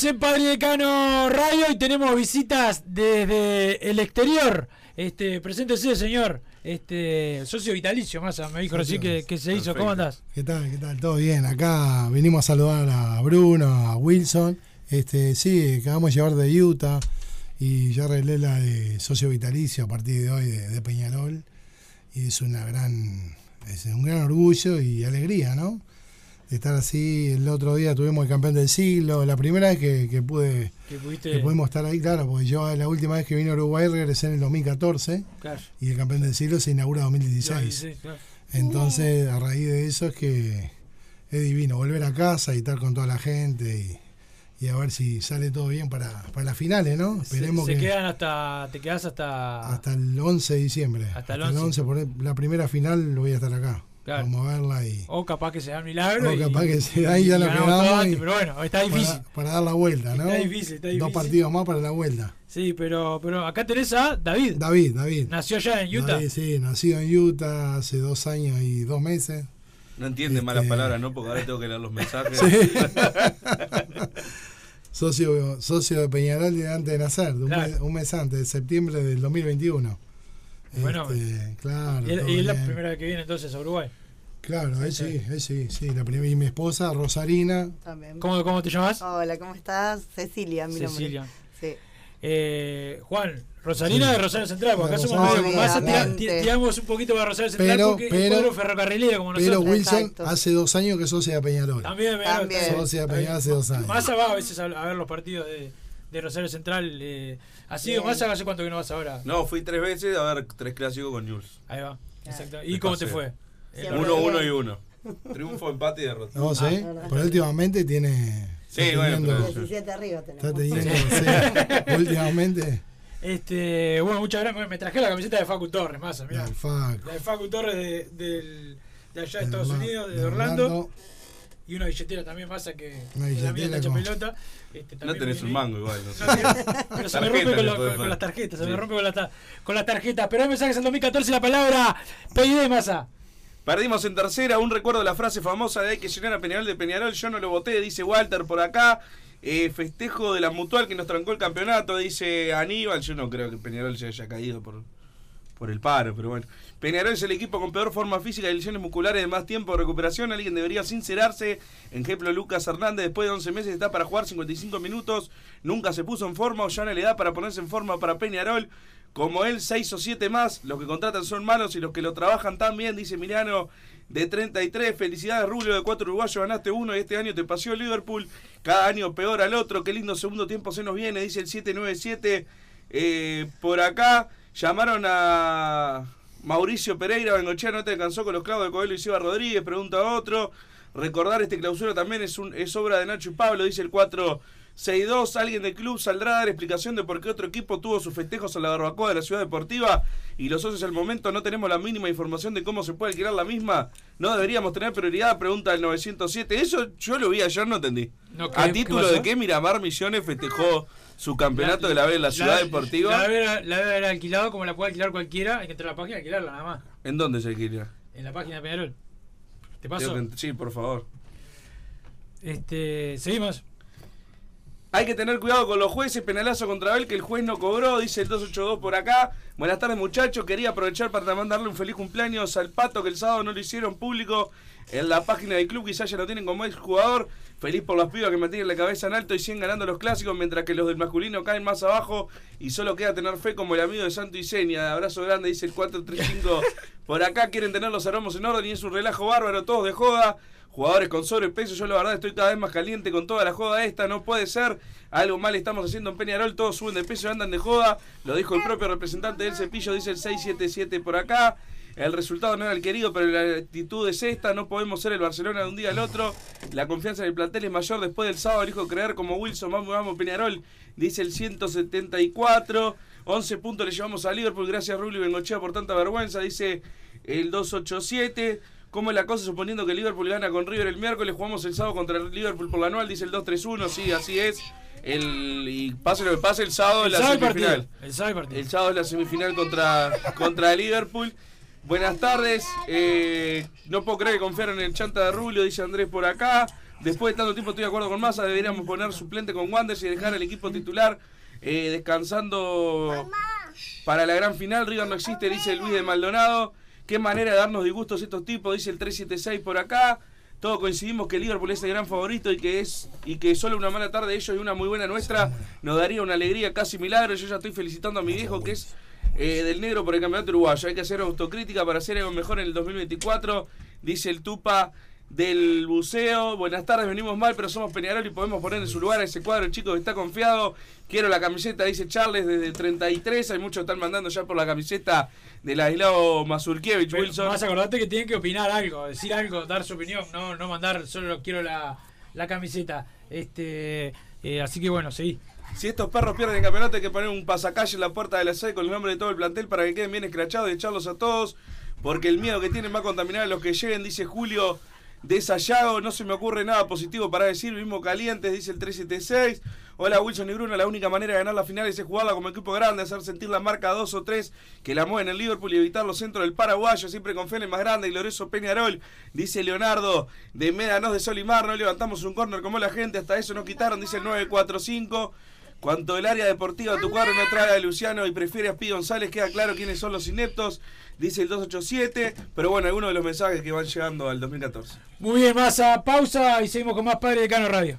Seguimos en Padre Decano Radio y tenemos visitas desde el exterior. Este, preséntese, señor. Este, socio vitalicio, Massa, me dijo recién que, que se hizo. ¿Cómo andás? ¿Qué tal? ¿Qué tal? Todo bien. Acá venimos a saludar a Bruno, a Wilson. Este, sí, acabamos de llevar de Utah y ya arreglé la de socio vitalicio a partir de hoy de, de Peñarol. Y es una gran, es un gran orgullo y alegría, ¿no? De estar así. El otro día tuvimos el campeón del siglo. La primera vez que, que pude Que pudiste- que pudimos estar ahí, claro, porque yo la última vez que vine a Uruguay regresé en el 2014 Claro. y el campeón del siglo se inaugura en 2016. Sí, claro. Entonces, a raíz de eso es que es divino volver a casa y estar con toda la gente y, y a ver si sale todo bien para, para las finales, ¿no? Se, Esperemos se que quedan hasta. Te quedas hasta. hasta el 11 de diciembre. Hasta el 11. por la primera final lo voy a estar acá. Claro. Vamos a verla y O capaz que se da un milagro. o y- capaz que se ahí ya y nos ganamos quedamos. y- pero bueno, está difícil. Para, para dar la vuelta, ¿no? Está difícil, está difícil. Dos partidos más para la vuelta. Sí, pero, pero acá tenés a David. David, David. Nació allá en Utah. David, sí, nacido en Utah hace dos años y dos meses. No entiende malas Este- palabras, ¿no? Porque ahora tengo que leer los mensajes. Sí. socio, socio de Peñarol de antes de nacer, de un, Claro. mes, un mes antes, de septiembre del 2021. Bueno, Este, claro. y, es- y la primera vez que viene entonces a Uruguay. Claro, ahí sí, ahí sí, sí. La primera, y mi esposa, Rosarina. También. ¿Cómo, cómo te llamas? Hola, ¿cómo estás? Cecilia, mi Cecilia. nombre. Sí. Eh, Juan, Rosarina Sí. de Rosario Central, porque acá somos medio ti- tiramos un poquito para Rosario Central Pero, porque es pero, pueblo ferrocarrilero como pero nosotros. Wilson Exacto. hace dos años que es socia de Peñarol. También, me- También. Socia de Peñarol hace dos años. Massa va a veces a, a ver los partidos de, de Rosario Central. Eh, ¿Ha sido. Massa? ¿Hace cuánto que no vas ahora? No, fui tres veces a ver tres clásicos con Jules. Ahí va. Exacto. ¿Y Me cómo pasé. te fue? Uno, uno y uno. Triunfo, empate y derrota. No sé, pero últimamente tiene. Sí, está bueno, teniendo- pero- 17 arriba tenemos. Está teniendo, sí, últimamente. Este, bueno, muchas gracias. Me traje la camiseta de Facu Torres, Massa, mirá. El FAC. La de Facu Torres de, del- de allá de Estados Unidos, de, de Orlando. Orlando. Y una billetera también Massa que Una la mía billetera está pelota. Este, No tenés un mango igual. No sé. Pero se me rompe con, las tarjetas, se Sí. me rompe con, la con las tarjetas. Pero hay mensajes en 2014 la palabra PID Massa. Perdimos en tercera, un recuerdo de la frase famosa de hay que llenar a Peñarol de Peñarol, yo no lo voté, dice Walter por acá. Eh, festejo de la mutual que nos trancó el campeonato, dice Aníbal. Yo no creo que Peñarol se haya caído por, por el paro, pero bueno. Peñarol es el equipo con peor forma física y lesiones musculares de más tiempo de recuperación. Alguien debería sincerarse. Ejemplo, Lucas Hernández, después de 11 meses, está para jugar 55 minutos. Nunca se puso en forma o ya no le da para ponerse en forma para Peñarol. Como él, 6 o 7 más. Los que contratan son malos y los que lo trabajan también, dice Emiliano de 33. Felicidades, Rubio, de 4 uruguayos, ganaste uno y este año te paseó Liverpool. Cada año peor al otro. Qué lindo segundo tiempo se nos viene, dice el 797. Eh, por acá llamaron a. Mauricio Pereira, Bengochea no te descansó con los clavos de Coelho y Silva Rodríguez, pregunta a otro. Recordar este clausura también es, un, es obra de Nacho y Pablo, dice el 462. Alguien del club saldrá a dar explicación de por qué otro equipo tuvo sus festejos en la barbacoa de la ciudad deportiva y los socios al momento no tenemos la mínima información de cómo se puede alquilar la misma. No deberíamos tener prioridad, pregunta el 907. Eso yo lo vi ayer, no entendí. No, ¿qué- a qué título de que Miramar Misiones festejó su campeonato de la B en la ciudad deportiva. La haber- la debe haber alquilado como la puede alquilar cualquiera. Hay que entrar a la página y alquilarla nada más. ¿En dónde se alquila? En la página de Peñarol. ¿Te paso? Que- Sí, por favor. Este, seguimos. Hay que tener cuidado con los jueces, penalazo contra Abel que el juez no cobró, dice el 282 por acá. Buenas tardes muchachos, quería aprovechar para mandarle un feliz cumpleaños al Pato que el sábado no lo hicieron público en la página del club, quizás ya lo tienen como ex jugador. Feliz por las pibas que mantienen la cabeza en alto y siguen ganando los clásicos, mientras que los del masculino caen más abajo y solo queda tener fe como el amigo de Santo y Seña. Abrazo grande, dice el 435 por acá. Quieren tener los aromos en orden y es un relajo bárbaro, todos de joda. Jugadores con sobrepeso, yo la verdad estoy cada vez más caliente con toda la joda esta, no puede ser. Algo mal estamos haciendo en Peñarol, todos suben de peso y andan de joda. Lo dijo el propio representante del cepillo, dice el 677 por acá. El resultado no era el querido, pero la actitud es esta. No podemos ser el Barcelona de un día al otro. La confianza en el plantel es mayor. Después del sábado dijo creer como Wilson. Vamos, vamos, Peñarol. Dice el 174. 11 puntos le llevamos a Liverpool. Gracias, Rubio Bengochea, por tanta vergüenza. Dice el 287. ¿Cómo es la cosa suponiendo que Liverpool gana con River el miércoles? Jugamos el sábado contra el Liverpool por la anual, dice el 231. Sí, así es. El, y pase lo que pase, el sábado El es la semifinal. el sábado. El sábado es la semifinal contra, contra Liverpool. Buenas tardes. eh, no puedo creer que confiaron en el chanta de Rubio, dice Andrés por acá. Después de tanto tiempo estoy de acuerdo con Massa, deberíamos poner suplente con Wanderers y dejar al equipo titular eh, descansando para la gran final. River no existe, dice Luis de Maldonado. Qué manera de darnos disgustos estos tipos, dice el 376 por acá. Todos coincidimos que Liverpool es el gran favorito y que es y que solo una mala tarde de ellos y una muy buena nuestra nos daría una alegría casi milagro. Yo ya estoy felicitando a mi viejo que es eh, del negro por el campeonato uruguayo. Hay que hacer autocrítica para hacer algo mejor en el 2024, dice el Tupa del buceo. Buenas tardes, venimos mal, pero somos Peñarol y podemos poner en su lugar a ese cuadro, el chico que está confiado. Quiero la camiseta, dice Charles, desde el 33. Hay muchos que están mandando ya por la camiseta del aislado Mazurkiewicz, Wilson. Más acordate que tienen que opinar algo, decir algo, dar su opinión, no, no mandar solo quiero la, la camiseta. Este, eh, así que bueno, seguí. Si estos perros pierden el campeonato, hay que poner un pasacalle en la puerta de la sede con el nombre de todo el plantel para que queden bien escrachados y echarlos a todos. Porque el miedo que tienen va a contaminar a los que lleguen, dice Julio de Sayago. No se me ocurre nada positivo para decir. Mismo calientes, dice el 376. Hola Wilson y Bruno, la única manera de ganar la final es jugarla como equipo grande, hacer sentir la marca 2 o 3 que la mueven en Liverpool y evitar los centros del paraguayo, siempre con el más grande y glorioso Peñarol, dice Leonardo, de Médanos de Solimar, no levantamos un córner como la gente, hasta eso nos quitaron, dice el 945. Cuanto el área deportiva tu cuadro no trae a Luciano y prefiere a González, queda claro quiénes son los ineptos, dice el 287. Pero bueno, algunos de los mensajes que van llegando al 2014. Muy bien, Massa, pausa y seguimos con más Padre de Cano Radio.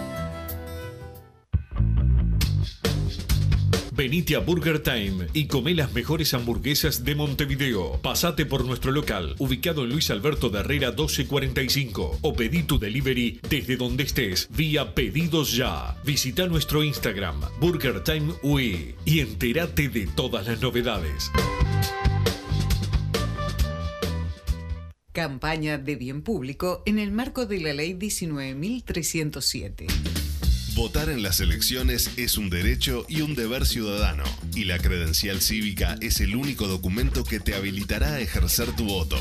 Venite a Burger Time y come las mejores hamburguesas de Montevideo. Pasate por nuestro local, ubicado en Luis Alberto de Herrera 1245, o pedí tu delivery desde donde estés, vía Pedidos Ya. Visita nuestro Instagram, Burger Time UE, y entérate de todas las novedades. Campaña de bien público en el marco de la Ley 19.307. Votar en las elecciones es un derecho y un deber ciudadano, y la credencial cívica es el único documento que te habilitará a ejercer tu voto.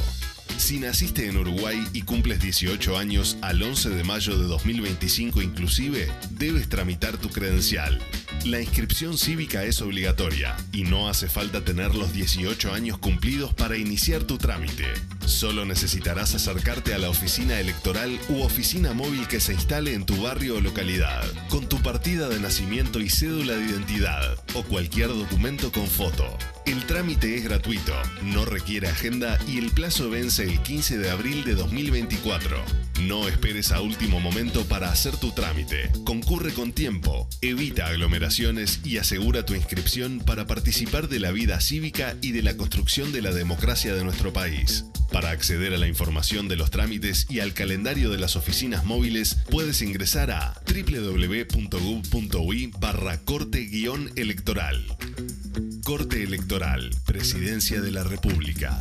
Si naciste en Uruguay y cumples 18 años al 11 de mayo de 2025 inclusive, debes tramitar tu credencial. La inscripción cívica es obligatoria y no hace falta tener los 18 años cumplidos para iniciar tu trámite. Solo necesitarás acercarte a la oficina electoral u oficina móvil que se instale en tu barrio o localidad, con tu partida de nacimiento y cédula de identidad o cualquier documento con foto. El trámite es gratuito, no requiere agenda y el plazo vence el 15 de abril de 2024. No esperes a último momento para hacer tu trámite. Concurre con tiempo, evita aglomeraciones y asegura tu inscripción para participar de la vida cívica y de la construcción de la democracia de nuestro país. Para acceder a la información de los trámites y al calendario de las oficinas móviles, puedes ingresar a www.gov.ui barra corte-electoral. Corte Electoral, Presidencia de la República.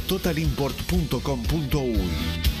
www.totalimport.com.uy.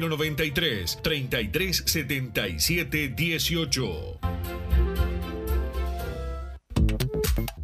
093 33 77 18.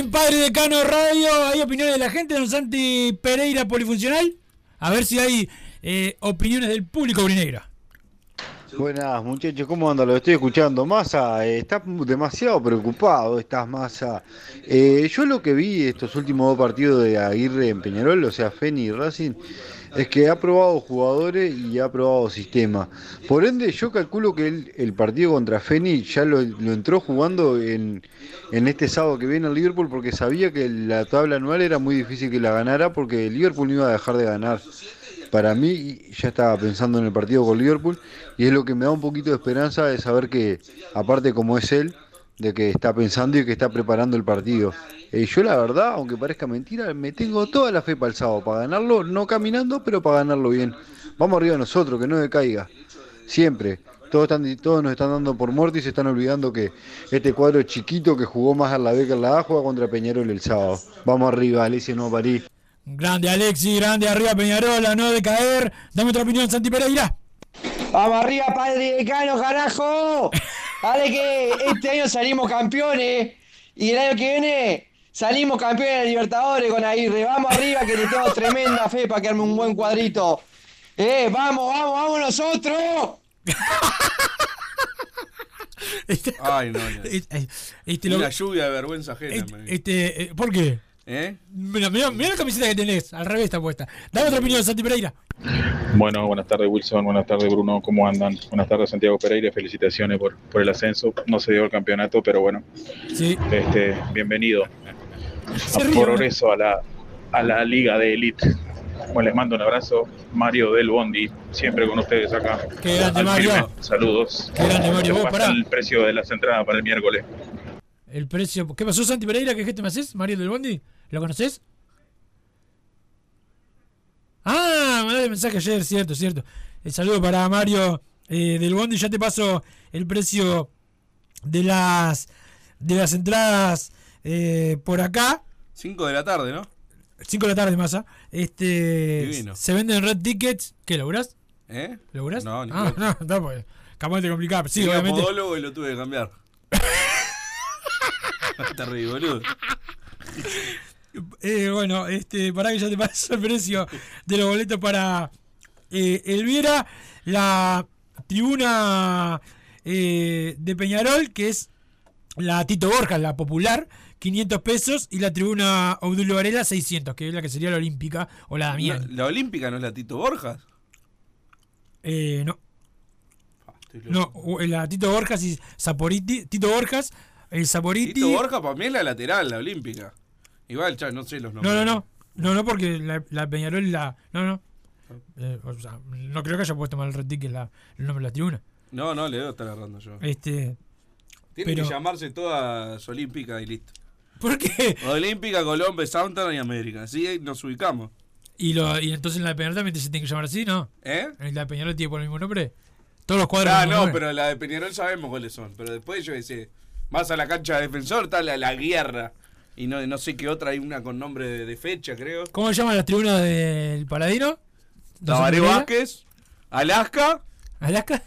En Padre Decano Radio. ¿Hay opiniones de la gente? Don Santi Pereira Polifuncional. A ver si hay eh, opiniones del público Brinegra. Buenas muchachos, ¿cómo andan? Lo estoy escuchando. Massa, eh, estás demasiado preocupado, estás Massa. Eh, yo lo que vi estos últimos dos partidos de Aguirre en Peñarol, o sea, Feni y Racing, es que ha probado jugadores y ha probado sistema. Por ende, yo calculo que el, el partido contra Feni ya lo, lo entró jugando en, en este sábado que viene el Liverpool porque sabía que la tabla anual era muy difícil que la ganara porque el Liverpool no iba a dejar de ganar. Para mí ya estaba pensando en el partido con Liverpool y es lo que me da un poquito de esperanza de saber que, aparte como es él, de que está pensando y que está preparando el partido. Eh, yo la verdad, aunque parezca mentira, me tengo toda la fe para el sábado, para ganarlo, no caminando, pero para ganarlo bien. Vamos arriba nosotros, que no decaiga. Siempre. Todos, están, todos nos están dando por muerte y se están olvidando que este cuadro chiquito que jugó más a la B que a la A juega contra Peñarol el sábado. Vamos arriba, Alicia No París. Grande Alexi, grande arriba Peñarola, no de caer. Dame otra opinión, Santi Pereira. Vamos arriba, padre decano, carajo. Dale que este año salimos campeones y el año que viene salimos campeones de Libertadores con Aguirre. Vamos arriba que le tengo tremenda fe para quedarme un buen cuadrito. Eh, vamos, vamos, vamos nosotros. Ay, no, no. Este, este, Una lo- lluvia de vergüenza ajena. este, me- este, eh, ¿Por qué? ¿Eh? Mira, mira, mira la camiseta que tenés, al revés está puesta. Dame otra opinión, Santi Pereira. Bueno, buenas tardes Wilson, buenas tardes Bruno, ¿cómo andan? Buenas tardes Santiago Pereira, felicitaciones por, por el ascenso. No se dio el campeonato, pero bueno, Sí. este, bienvenido. Se A ríe, progreso a la, a la liga de élite. Bueno, les mando un abrazo. Mario del Bondi, siempre con ustedes acá. Qué grande, Mario. Saludos. Qué grande, Mario. Vos, ¿Cómo pará. está el precio de las entradas para el miércoles? El precio. ¿Qué pasó, Santi Pereira? ¿Qué gesto me haces? Mario del Bondi. ¿Lo conoces? Ah, mandaste mensaje ayer, cierto, cierto. El saludo para Mario eh, del Bondi. Ya te paso el precio de las de las entradas eh, por acá. 5 de la tarde, ¿no? 5 de la tarde, masa. Este Divino. se venden en Red Tickets. ¿Qué lográs? ¿Eh? ¿Lográs? No, ni ah, no, está pues. Capaz de complicar. Sí, obviamente. podólogo y lo tuve que cambiar. Está re boludo. Eh, bueno, este, para que ya te paso el precio de los boletos para eh, Elviera, la tribuna eh, de Peñarol, que es la Tito Borja, la popular, 500 pesos, y la tribuna Obdulio Varela, 600, que es la que sería la olímpica o la Damián. la olímpica no es la Tito Borjas. Eh, no. No, o- la Tito Borjas y Saporiti, Tito Borjas, el Saporiti. Tito Borja para mí es la lateral, la olímpica. Igual, ya no sé los nombres. No, no, no. No, no, porque la, la Peñarol la. No, no. Eh, o sea, no creo que haya puesto mal el retique la, el nombre de la tribuna. No, no, le debo estar agarrando yo. Este. Tiene pero- que llamarse todas olímpicas y listo. ¿Por qué? Olímpica, Colombia, Southampton y América. Así nos ubicamos. Y, lo, y entonces en la de Peñarol también se tiene que llamar así, ¿no? ¿Eh? ¿En la de Peñarol tiene por el mismo nombre? Todos los cuadros. Ah, no, nombre. pero la de Peñarol sabemos cuáles son. Pero después yo decía, vas a la cancha de defensor, está la, la guerra. Y no, no sé qué otra, hay una con nombre de, de fecha, creo. ¿Cómo se llaman las tribunas del Paladino? Tabaré? Vázquez, Alaska, ¿Alaska?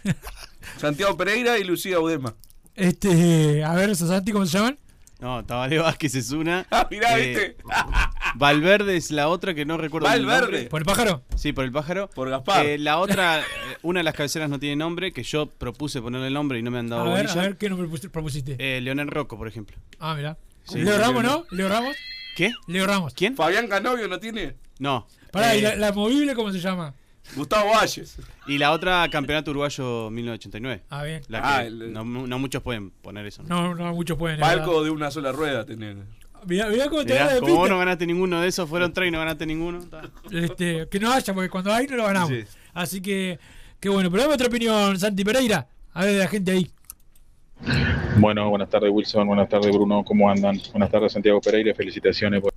Santiago Pereira y Lucía Udema. Este. A ver, Santi, ¿cómo se llaman? No, Tabaré Vázquez es una. Ah, mirá, Eh, viste. Valverde es la otra que no recuerdo el Valverde. ¿Por el pájaro? Sí, por el pájaro. Por Gaspar. Eh, la otra, eh, una de las cabeceras no tiene nombre, que yo propuse ponerle el nombre y no me han dado A ver, bolilla. a ver, ¿qué nombre propus- propusiste? Eh, Leonel Rocco, por ejemplo. Ah, mira. Sí, Leo Ramos. ¿no? Leo Ramos. ¿Qué? Leo Ramos. ¿Quién? Fabián Canovio no tiene. No. Pará, Eh, ¿y la, la movible cómo se llama? Gustavo Valles. y la otra, Campeonato Uruguayo 1989. Ah, bien. La que Ah, el- no, no muchos pueden poner eso. No, no, muchos pueden. Palco de una sola rueda tener. Mirá, mirá cómo te Mirá, de como vos no ganaste ninguno de esos, fueron tres y no ganaste ninguno. Este, que no haya, porque cuando hay no lo ganamos. Sí. Así que, qué bueno. Pero dame otra opinión, Santi Pereira. A ver, de la gente ahí. Bueno, buenas tardes Wilson, buenas tardes Bruno, ¿cómo andan? Buenas tardes Santiago Pereira, felicitaciones por...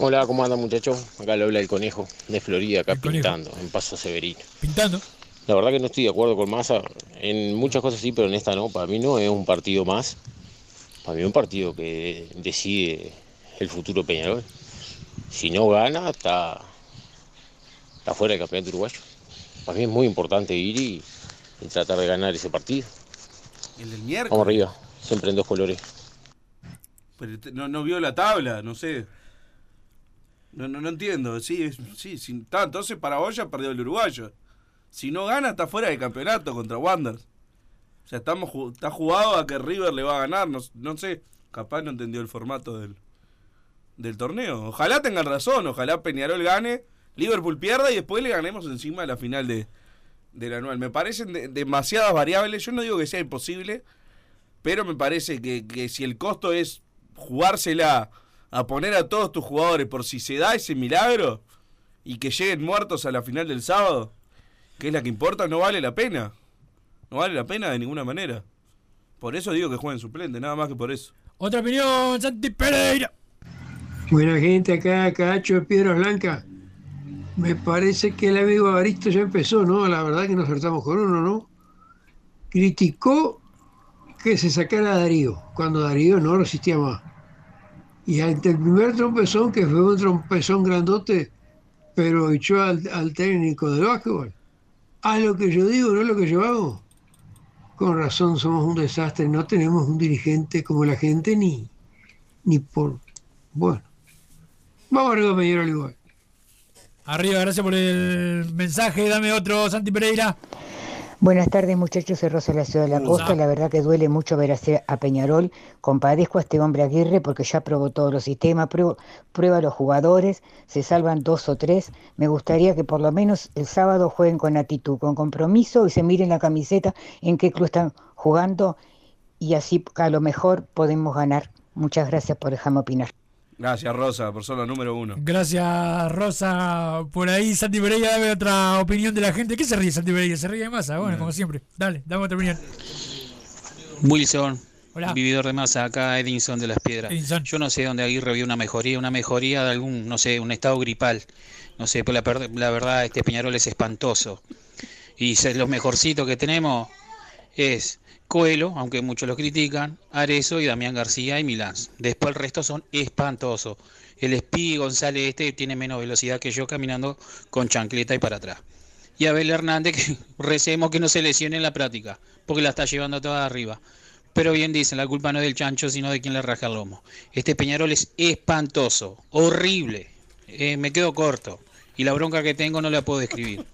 Hola, ¿cómo andan muchachos? Acá le habla el conejo de Florida, acá pintando, en Paso Severino. Pintando. La verdad que no estoy de acuerdo con Massa, en muchas cosas sí, pero en esta no. Para mí no es un partido más. Para mí es un partido que decide el futuro Peñarol. Si no gana, está, está fuera del campeonato uruguayo. Para mí es muy importante ir y, y tratar de ganar ese partido. El del miércoles. Vamos arriba, siempre en dos colores. Pero no, no vio la tabla, no sé. No, no, no entiendo. Sí, es- sí, está, entonces para vos perdió el uruguayo. Si no gana, está fuera del campeonato contra Wanderers. O sea, estamos, está jugado a que River le va a ganar. No, no sé, capaz no entendió el formato del, del torneo. Ojalá tengan razón, ojalá Peñarol gane, Liverpool pierda y después le ganemos encima de la final de, del anual. Me parecen de- demasiadas variables. Yo no digo que sea imposible, pero me parece que, que si el costo es jugársela a poner a todos tus jugadores por si se da ese milagro y que lleguen muertos a la final del sábado, que es la que importa, no vale la pena. No vale la pena de ninguna manera. Por eso digo que jueguen suplente, nada más que por eso. Otra opinión, Santi Pereira. Buena gente acá, Cacho de Piedra Blanca. Me parece que el amigo Aristo ya empezó, ¿no? La verdad que nos acertamos con uno, ¿no? Criticó que se sacara a Darío, cuando Darío no resistía más. Y ante el primer trompezón, que fue un trompezón grandote, pero echó al, al técnico del básquetbol. Haz lo que yo digo, no lo que yo hago. Con razón somos un desastre, no tenemos un dirigente como la gente ni, ni por... Bueno, vamos arriba Peñarol igual. Arriba, gracias por el mensaje. Dame otro, Santi Pereira. Buenas tardes muchachos, soy Rosa de la Ciudad de la Costa. La verdad que duele mucho ver hacer a Peñarol. Compadezco a este hombre Aguirre porque ya probó todos los sistemas, prueba, prueba a los jugadores, se salvan dos o tres. Me gustaría que por lo menos el sábado jueguen con actitud, con compromiso y se miren la camiseta en qué club están jugando y así a lo mejor podemos ganar. Muchas gracias por dejarme opinar. Gracias, Rosa, persona número uno. Gracias, Rosa. Por ahí, Santi Pereira, dame otra opinión de la gente. ¿Qué se ríe, Santi Pereira? Se ríe de masa. Bueno, como siempre. Dale, dame otra opinión. Wilson, Hola. vividor de masa, acá Edinson de las Piedras. Edinson. Yo no sé dónde Aguirre vio una mejoría, una mejoría de algún, no sé, un estado gripal. No sé, pero la, per- la verdad este Peñarol es espantoso. Y los mejorcitos que tenemos es Coelho, aunque muchos lo critican, Arezo y Damián García y Milán. Después el resto son espantosos. El Espí González este tiene menos velocidad que yo caminando con chancleta y para atrás. Y Abel Hernández, que recemos que no se lesione en la práctica, porque la está llevando toda arriba. Pero bien dicen, la culpa no es del chancho, sino de quien le raja el lomo. Este Peñarol es espantoso, horrible. Eh, me quedo corto. Y la bronca que tengo no la puedo describir.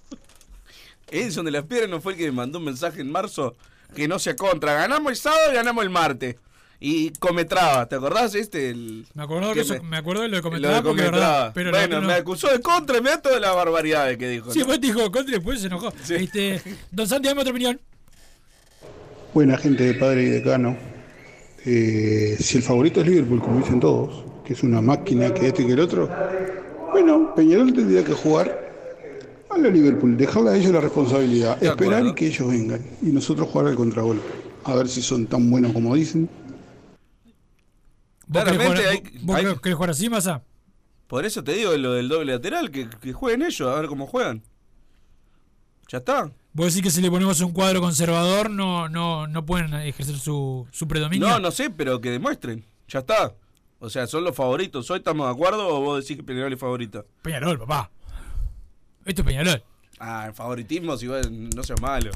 Edison de las Piedras no fue el que me mandó un mensaje en marzo que no se contra. Ganamos el sábado y ganamos el martes. Y Cometraba, ¿te acordás este? El, Me acuerdo, que eso- me acuerdo de lo de lo porque verdad. Pero bueno, me acusó de contra y me da todas las barbaridades que dijo. Sí, ¿no? pues dijo contra y después se enojó. Este, don Santi, dame otra opinión. Buena gente de padre y decano. Eh, si el favorito es Liverpool, como dicen todos, que es una máquina que este y que el otro, bueno, Peñarol tendría que jugar a la Liverpool, dejarle a ellos la responsabilidad, De esperar acuerdo. y que ellos vengan y nosotros jugar al contragolpe. A ver si son tan buenos como dicen. ¿Vos querés Claramente jugar, hay- vos hay- querés- querés jugar así, Massa? Por eso te digo lo del doble lateral, que, que jueguen ellos, a ver cómo juegan. Ya está. Vos decís que si le ponemos un cuadro conservador no, no, no pueden ejercer su, su predominio. No, no sé, pero que demuestren. Ya está. O sea, son los favoritos. ¿Hoy estamos de acuerdo o vos decís que Peñarol es favorito? Peñarol, papá. Esto es Peñarol. Ah, el favoritismo, si vos no seas malo.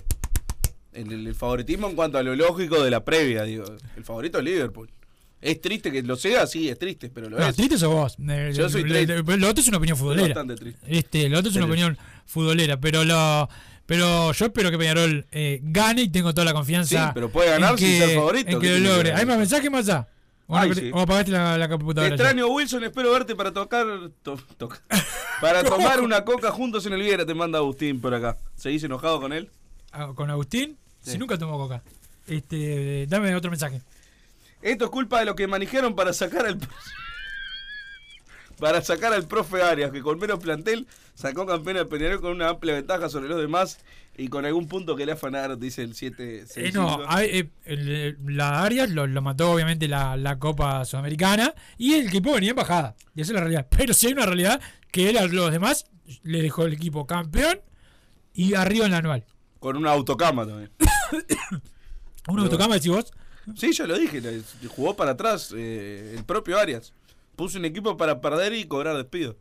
El, el- el favoritismo en cuanto a lo lógico de la previa, digo. El favorito es Liverpool. Es triste que lo sea, sí, es triste, pero lo No, es. triste sos vos. Eh, Yo soy triste. lo- otro es una opinión futbolera. bastante triste. Este, lo otro es una Pero- opinión futbolera. Pero lo, pero yo espero que Peñarol eh, gane y tengo toda la confianza. Sí, pero puede ganar en sin que- ser favorito. ¿Hay más mensajes, Massa? ¿O, Ay, no- sí. o apagaste la, la Te computadora? ya? extraño, Wilson, espero verte para tocar. to- toca- para tomar una coca juntos en el Viera, te manda Agustín por acá. ¿Seguís enojado con él? Ah, ¿Con Agustín? Sí. Si nunca tomó coca. Este, dame otro mensaje. Esto es culpa de lo que manejaron para sacar al para sacar al profe Arias, que con menos plantel sacó campeón al Peñarol con una amplia ventaja sobre los demás y con algún punto que le afanaron, dice el 7 Eh, no, eh, el- la Arias lo, lo mató obviamente la, la Copa Sudamericana y el equipo venía en bajada. Y esa es la realidad. Pero si hay una realidad que él a los demás le dejó el equipo campeón y arriba en la anual. Con una autocama también. ¿Un autocama decís vos? Sí, ya lo dije, jugó para atrás eh, el propio Arias. Puso un equipo para perder y cobrar despido.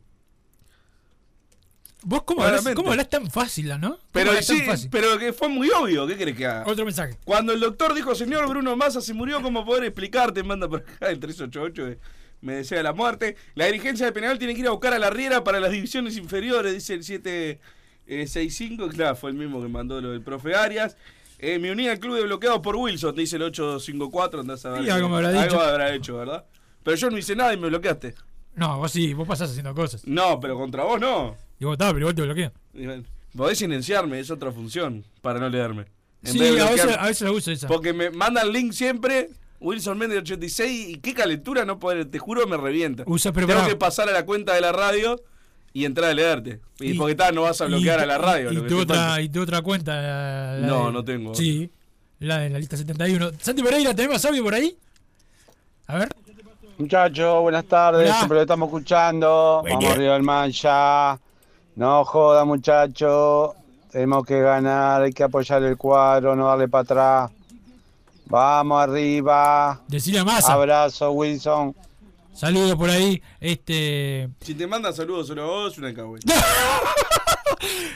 ¿Vos cómo hablas tan fácil, ¿no? ¿Cómo Pero sí, pero que fue muy obvio, ¿qué querés que haga? Otro mensaje. Cuando el doctor dijo, señor Bruno Massa se murió, ¿cómo poder explicarte? Manda por acá el 388 que me desea la muerte. La dirigencia de Penal tiene que ir a buscar a la Riera para las divisiones inferiores, dice el 765. Claro, fue el mismo que mandó lo del profe Arias. Eh, me uní al club de bloqueados por Wilson, dice el 854. Andás a ver. Sí, algo me habrá Algo dicho. habrá hecho, ¿verdad? Pero yo no hice nada y me bloqueaste. No, vos sí, vos pasás haciendo cosas. No, pero contra vos no. Y vos estás, pero igual te bloqueo. Y bueno, Podés silenciarme, es otra función para no leerme. En Sí, a veces, a veces la uso esa. Porque me manda el link siempre, Wilson Méndez 86, y qué calentura no poder, te juro me revienta. Usa, pero Tengo que pasar a la cuenta de la radio y entrar a leerte. Y, porque tal, no vas a bloquear y- a la radio. Y, lo que tu otra, y tu otra cuenta. la- la No, de- no tengo. Sí, la de la lista 71. Santi Pereira, ¿tenemos audio por ahí? A ver. Muchachos, buenas tardes, Hola. siempre lo estamos escuchando. Buen Vamos día. arriba al mancha. No joda, muchachos. Tenemos que ganar, hay que apoyar el cuadro, no darle para atrás. Vamos arriba. Decile a Massa. Abrazo, Wilson. Saludos por ahí. Este. Si te manda saludos solo a vos, una cagüey.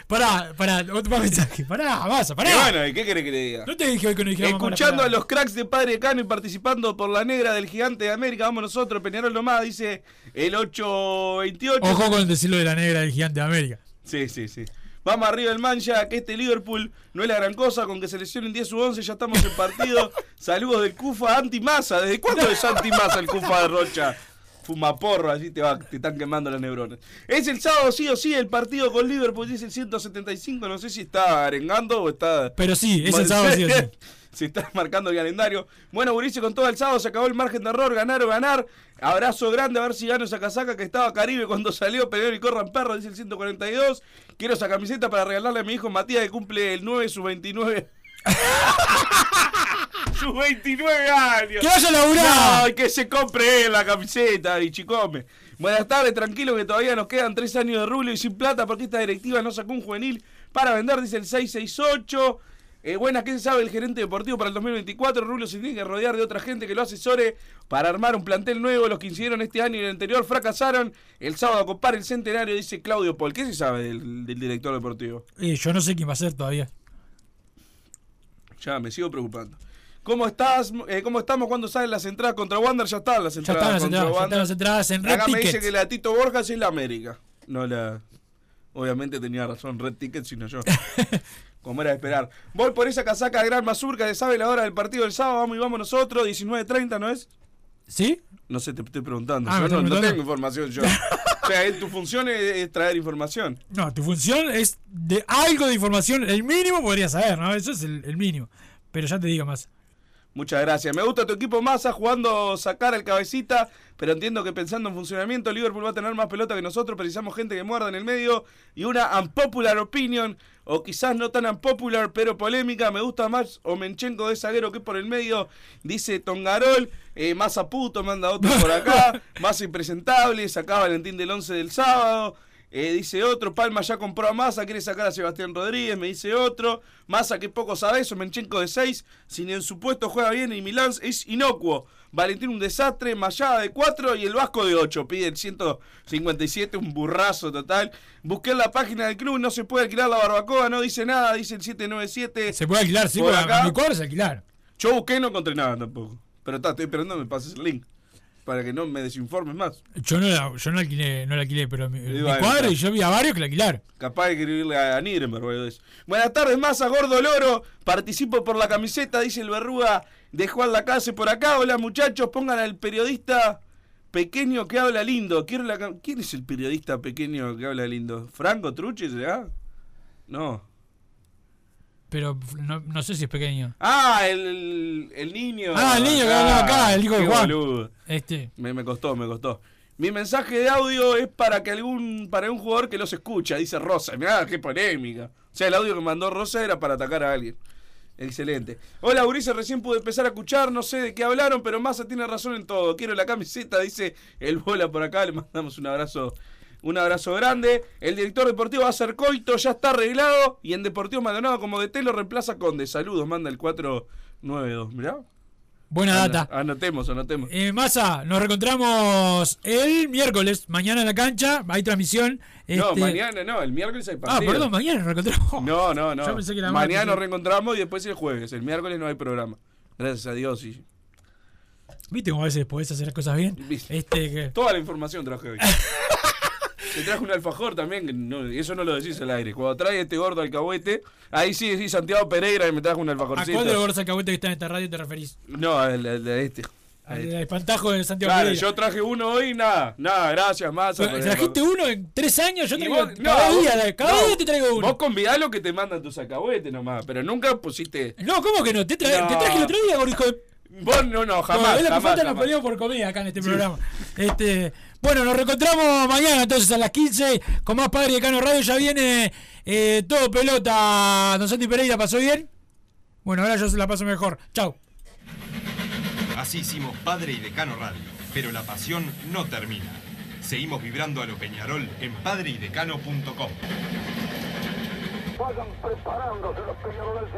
Pará, pará, otro mensaje. Pará, Massa, pará. Y bueno, ¿y qué querés que le diga? No te dije hoy que no dijéramos Escuchando a los cracks de Padre Cano y participando por la negra del gigante de América, vamos nosotros, Peñarol nomás, dice el 828. Ojo con decirlo de la negra del gigante de América. Sí, sí, sí. Vamos arriba del mancha, que este Liverpool no es la gran cosa, con que se lesionen 10 u 11 ya estamos en partido. Saludos del Cufa anti-masa. ¿Desde cuándo es anti-masa el Cufa de Rocha? Fuma porro, así te, va, te están quemando las neuronas. Es el sábado sí o sí el partido con Liverpool, dice el 175, no sé si está arengando o está... Pero sí, es el sábado sí o sí. Se está marcando el calendario. Bueno, Burice con todo el sábado se acabó el margen de error, ganar o ganar. Abrazo grande, a ver si gano esa casaca que estaba Caribe cuando salió, Peñarol y corran perro, dice el 142. Quiero esa camiseta para regalarle a mi hijo Matías que cumple el 9 su 29. sus 29 años. ¡Que vaya a laburar! No, que se compre la camiseta y chicome. Buenas tardes, tranquilo que todavía nos quedan tres años de rublo y sin plata porque esta directiva no sacó un juvenil para vender, dice el 668. Eh, buenas, ¿qué se sabe el gerente deportivo para el 2024? Rubio se tiene que rodear de otra gente que lo asesore para armar un plantel nuevo. Los que hicieron este año y el anterior fracasaron. El sábado a copar el centenario, dice Claudio Paul. ¿Qué se sabe del, del director deportivo? Eh, yo no sé quién va a ser todavía. Ya, me sigo preocupando. ¿Cómo estás? Eh, ¿Cómo estamos cuando salen las entradas contra Wander? Ya están las Ya entradas están las entradas, ya están las entradas en Red Acá me dice que la Tito Borjas es la América. No la. Obviamente tenía razón, Red Ticket, sino yo. Como era de esperar. Voy por esa casaca de Gran Mazurca, que sabe la hora del partido del sábado. Vamos y vamos nosotros, 19.30, ¿no es? ¿Sí? No sé, te estoy preguntando. Ah, Yo no, tengo información yo. o sea, tu función es, es traer información. No, tu función es de algo de información. El mínimo podría saber, ¿no? Eso es el, el mínimo. Pero ya te digo más. Muchas gracias. Me gusta tu equipo masa jugando sacar el cabecita, pero entiendo que pensando en funcionamiento, Liverpool va a tener más pelota que nosotros. Precisamos gente que muerda en el medio y una unpopular opinion, o quizás no tan unpopular, pero polémica. Me gusta más Omenchenko de zaguero que por el medio, dice Tongarol. Eh, masa puto, manda otro por acá. más impresentable, sacaba Valentín del 11 del sábado. Eh, dice otro, Palma ya compró a Massa, quiere sacar a Sebastián Rodríguez, me dice otro. Massa que poco sabe eso, Menchenko de 6, si ni en su puesto juega bien y Milán es inocuo. Valentín un desastre, Mayada de 4 y el Vasco de 8. Pide el 157, un burrazo total. Busqué en la página del club, no se puede alquilar la barbacoa, no dice nada, dice el 797. Se puede alquilar, sí, Por acá. alquilar. Yo busqué y no encontré nada tampoco. Pero está, estoy esperando me pases el link. Para que no me desinformes más. Yo no la, yo no alquilé, no la alquilé, pero mi, mi cuadro y yo vi a varios que la alquilaron. Capaz de escribirle a eso. Buenas tardes, Massa, gordo loro. Participo por la camiseta, dice el verruga de Juan Lacase por acá. Hola muchachos, pongan al periodista pequeño que habla lindo. Quiero la cam- ¿Quién es el periodista pequeño que habla lindo? ¿Franco Truche será? No. Pero no, no sé si es pequeño. Ah, el, el, niño. Ah, el niño que hablaba acá, el hijo de Juan. boludo. Este. Me, me costó, me costó. Mi mensaje de audio es para que algún para un jugador que los escucha, dice Rosa. Mirá, qué polémica. O sea, el audio que mandó Rosa era para atacar a alguien. Excelente. Hola, Ulises, recién pude empezar a escuchar, no sé de qué hablaron, pero Massa tiene razón en todo. Quiero la camiseta, dice el bola por acá, le mandamos un abrazo. Un abrazo grande. El director deportivo va a ser Coito, ya está arreglado. Y en Deportivo Maldonado como DT lo reemplaza Conde. Saludos, manda el 492. Mirá. Buena data. Anotemos, anotemos. Eh, Massa, nos reencontramos el miércoles, mañana en la cancha, hay transmisión. No, Este- mañana no, el miércoles hay Ah, partido. perdón, mañana nos reencontramos. No, no, no. Yo pensé que era mañana martes, nos reencontramos y después el jueves. El miércoles no hay programa. Gracias a Dios. Y... ¿Viste cómo a veces podés hacer las cosas bien? Este, que- Toda la información traje hoy. Te traje un alfajor también, que no- eso no lo decís al aire. Cuando trae este gordo alcahuete, ahí sí decís Santiago Pereira y me trajo un ¿A alfajorcito. cuál de los gordos alcahuetes que está en esta radio te referís? No, al, al- a este. A Al este. espantajo de Santiago Claro, Pereira. yo traje uno hoy, nada, nada, gracias, más. ¿Trajiste uno en tres años? Yo traigo vos- cada no, día, vos- cada no, día te traigo uno. Vos convidás lo que te mandan tus alcahuetes nomás, pero nunca pusiste. No, ¿cómo que no? Te, tra- No. te traje el otro día, gordo hijo de... Vos no, no, jamás. No, que jamás, falta, nos peleamos por comida acá en este programa. Este, bueno, nos reencontramos mañana entonces a las 15 con más Padre y Decano Radio. Ya viene eh, todo pelota. Don Santi Pereira, ¿pasó bien? Bueno, ahora yo se la paso mejor. Chau. Así hicimos Padre y Decano Radio, pero la pasión no termina. Seguimos vibrando a lo Peñarol en padreidecano.com. Vayan preparándose los peñaroles.